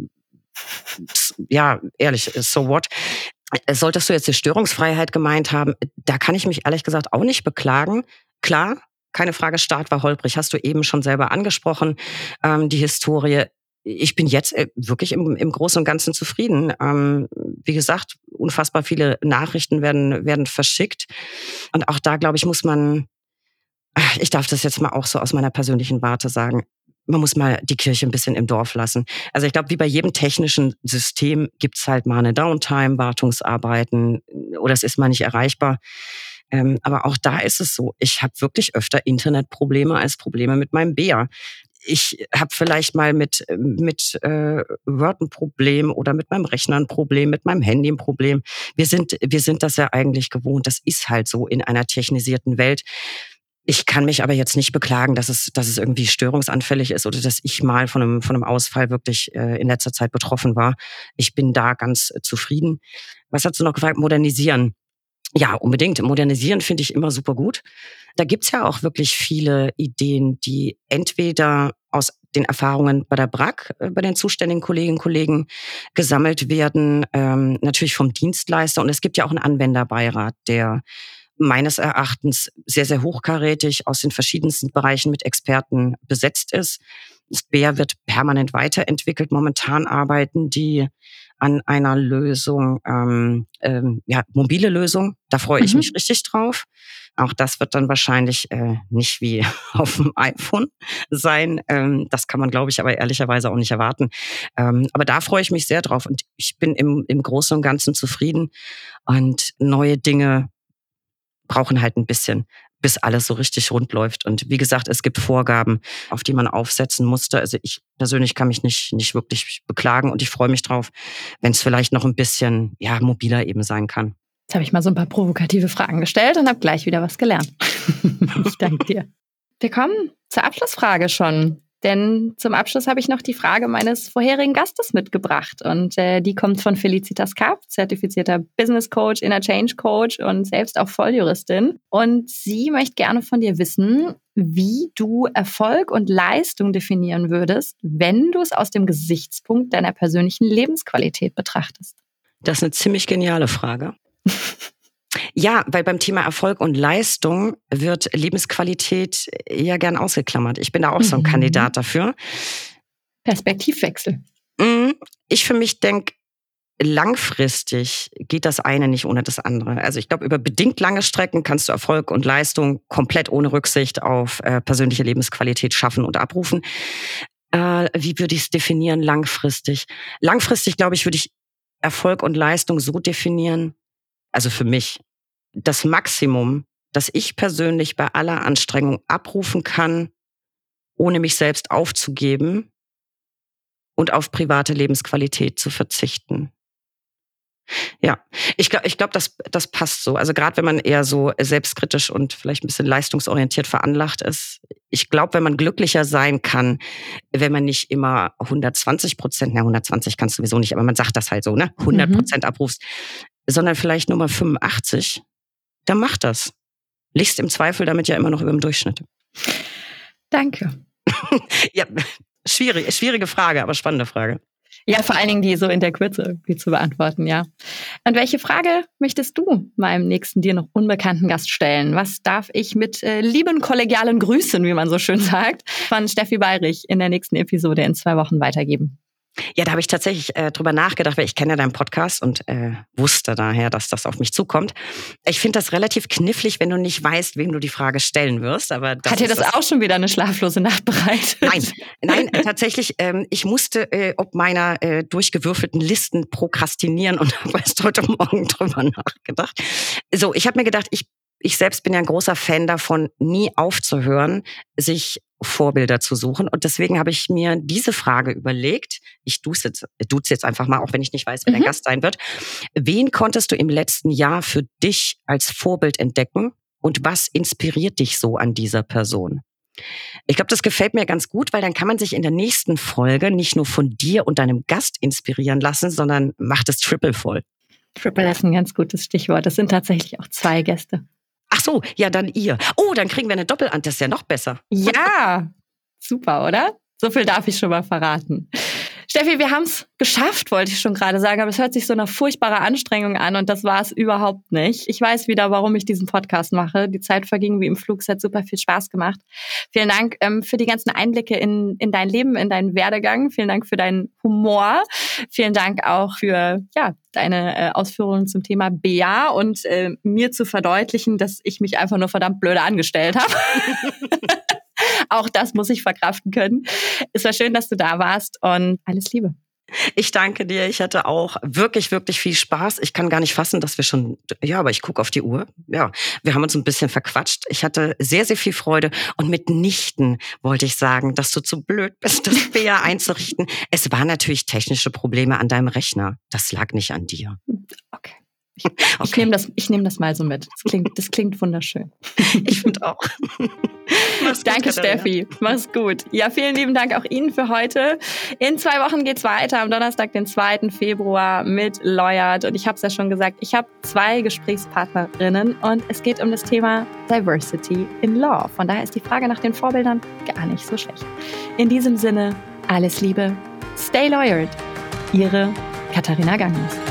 ja, ehrlich, so what? Äh, solltest du jetzt die Störungsfreiheit gemeint haben, da kann ich mich ehrlich gesagt auch nicht beklagen. Klar, keine Frage, Start war holprig, hast du eben schon selber angesprochen, ähm, die Historie. Ich bin jetzt äh, wirklich im, im Großen und Ganzen zufrieden. Ähm, wie gesagt, unfassbar viele Nachrichten werden, werden verschickt. Und auch da, glaube ich, muss man, ich darf das jetzt mal auch so aus meiner persönlichen Warte sagen, man muss mal die Kirche ein bisschen im Dorf lassen. Also ich glaube, wie bei jedem technischen System gibt's halt mal eine Downtime, Wartungsarbeiten oder es ist mal nicht erreichbar. Ähm, aber auch da ist es so, ich habe wirklich öfter Internetprobleme als Probleme mit meinem Bär. Ich habe vielleicht mal mit, mit äh, Word ein Problem oder mit meinem Rechner ein Problem, mit meinem Handy ein Problem. Wir sind, wir sind das ja eigentlich gewohnt. Das ist halt so in einer technisierten Welt. Ich kann mich aber jetzt nicht beklagen, dass es, dass es irgendwie störungsanfällig ist oder dass ich mal von einem, von einem Ausfall wirklich äh, in letzter Zeit betroffen war. Ich bin da ganz äh, zufrieden. Was hast du noch gefragt? Modernisieren. Ja, unbedingt. Modernisieren finde ich immer super gut. Da gibt's ja auch wirklich viele Ideen, die entweder aus den Erfahrungen bei der BRAC, äh, bei den zuständigen Kolleginnen und Kollegen gesammelt werden, ähm, natürlich vom Dienstleister. Und es gibt ja auch einen Anwenderbeirat, der meines Erachtens sehr, sehr hochkarätig aus den verschiedensten Bereichen mit Experten besetzt ist. Das BER wird permanent weiterentwickelt. Momentan arbeiten die an einer Lösung, ähm, ähm, ja, mobile Lösung. Da freue ich mhm. mich richtig drauf. Auch das wird dann wahrscheinlich äh, nicht wie auf dem iPhone sein. Ähm, das kann man, glaube ich, aber ehrlicherweise auch nicht erwarten. Ähm, aber da freue ich mich sehr drauf und ich bin im, im Großen und Ganzen zufrieden. Und neue Dinge brauchen halt ein bisschen, bis alles so richtig rund läuft. Und wie gesagt, es gibt Vorgaben, auf die man aufsetzen musste. Also ich persönlich kann mich nicht, nicht wirklich beklagen und ich freue mich drauf, wenn es vielleicht noch ein bisschen ja, mobiler eben sein kann. Jetzt habe ich mal so ein paar provokative Fragen gestellt und habe gleich wieder was gelernt. ich danke dir. Wir kommen zur Abschlussfrage schon. Denn zum Abschluss habe ich noch die Frage meines vorherigen Gastes mitgebracht. Und äh, die kommt von Felicitas Kapp, zertifizierter Business Coach, Inner Change Coach und selbst auch Volljuristin. Und sie möchte gerne von dir wissen, wie du Erfolg und Leistung definieren würdest, wenn du es aus dem Gesichtspunkt deiner persönlichen Lebensqualität betrachtest. Das ist eine ziemlich geniale Frage. Ja, weil beim Thema Erfolg und Leistung wird Lebensqualität ja gern ausgeklammert. Ich bin da auch mhm. so ein mhm. Kandidat dafür. Perspektivwechsel. Mhm. Ich für mich denke, langfristig geht das eine nicht ohne das andere. Also ich glaube, über bedingt lange Strecken kannst du Erfolg und Leistung komplett ohne Rücksicht auf äh, persönliche Lebensqualität schaffen und abrufen. Äh, wie würde ich es definieren langfristig? Langfristig, glaube ich, würde ich Erfolg und Leistung so definieren, also für mich, das Maximum, das ich persönlich bei aller Anstrengung abrufen kann, ohne mich selbst aufzugeben und auf private Lebensqualität zu verzichten. Ja, ich glaube, ich glaub, das, das passt so. Also gerade wenn man eher so selbstkritisch und vielleicht ein bisschen leistungsorientiert veranlagt ist. Ich glaube, wenn man glücklicher sein kann, wenn man nicht immer 120 Prozent, na 120 kannst du sowieso nicht, aber man sagt das halt so, ne, 100 mhm. Prozent mhm. abrufst, sondern vielleicht Nummer 85, dann mach das. Liegst im Zweifel damit ja immer noch über dem Durchschnitt. Danke. ja, schwierig, schwierige Frage, aber spannende Frage. Ja, vor allen Dingen die so in der Kürze irgendwie zu beantworten, ja. Und welche Frage möchtest du meinem nächsten dir noch unbekannten Gast stellen? Was darf ich mit äh, lieben kollegialen Grüßen, wie man so schön sagt, von Steffi Bayrich in der nächsten Episode in zwei Wochen weitergeben? Ja, da habe ich tatsächlich äh, drüber nachgedacht, weil ich kenne ja deinen Podcast und äh, wusste daher, dass das auf mich zukommt. Ich finde das relativ knifflig, wenn du nicht weißt, wem du die Frage stellen wirst. Aber Hat dir das, das, auch schon wieder eine schlaflose Nacht bereitet? Nein, nein, tatsächlich. Ähm, ich musste äh, ob meiner äh, durchgewürfelten Listen prokrastinieren und habe erst heute Morgen drüber nachgedacht. So, ich habe mir gedacht, ich ich selbst bin ja ein großer Fan davon, nie aufzuhören, sich Vorbilder zu suchen. Und deswegen habe ich mir diese Frage überlegt. Ich duze jetzt, duze jetzt einfach mal, auch wenn ich nicht weiß, wer mhm. der Gast sein wird. Wen konntest du im letzten Jahr für dich als Vorbild entdecken? Und was inspiriert dich so an dieser Person? Ich glaube, das gefällt mir ganz gut, weil dann kann man sich in der nächsten Folge nicht nur von dir und deinem Gast inspirieren lassen, sondern macht es triple voll. Triple ist ein ganz gutes Stichwort. Das sind tatsächlich auch zwei Gäste. Ach so, ja, dann ihr. Oh, dann kriegen wir eine Doppelant, das ja noch besser. Ja, super, oder? So viel darf ich schon mal verraten. Steffi, wir haben es geschafft, wollte ich schon gerade sagen, aber es hört sich so eine furchtbare Anstrengung an und das war es überhaupt nicht. Ich weiß wieder, warum ich diesen Podcast mache. Die Zeit verging wie im Flug, es hat super viel Spaß gemacht. Vielen Dank ähm, für die ganzen Einblicke in, in dein Leben, in deinen Werdegang. Vielen Dank für deinen Humor. Vielen Dank auch für ja, deine äh, Ausführungen zum Thema BA und äh, mir zu verdeutlichen, dass ich mich einfach nur verdammt blöde angestellt habe. Auch das muss ich verkraften können. Es war schön, dass du da warst und alles Liebe. Ich danke dir. Ich hatte auch wirklich, wirklich viel Spaß. Ich kann gar nicht fassen, dass wir schon, ja, aber ich gucke auf die Uhr. Ja, wir haben uns ein bisschen verquatscht. Ich hatte sehr, sehr viel Freude. Und mitnichten wollte ich sagen, dass du zu blöd bist, das BA einzurichten. Es waren natürlich technische Probleme an deinem Rechner. Das lag nicht an dir. Okay. Ich, okay. ich nehme das, nehm das mal so mit. Das klingt, das klingt wunderschön. Ich finde auch. Mach's Danke, gut, Steffi. Mach's gut. Ja, vielen lieben Dank auch Ihnen für heute. In zwei Wochen geht's weiter, am Donnerstag, den 2. Februar mit Lawyered. Und ich habe es ja schon gesagt, ich habe zwei Gesprächspartnerinnen und es geht um das Thema Diversity in Law. Von daher ist die Frage nach den Vorbildern gar nicht so schlecht. In diesem Sinne, alles Liebe, stay lawyered. Ihre Katharina Ganges.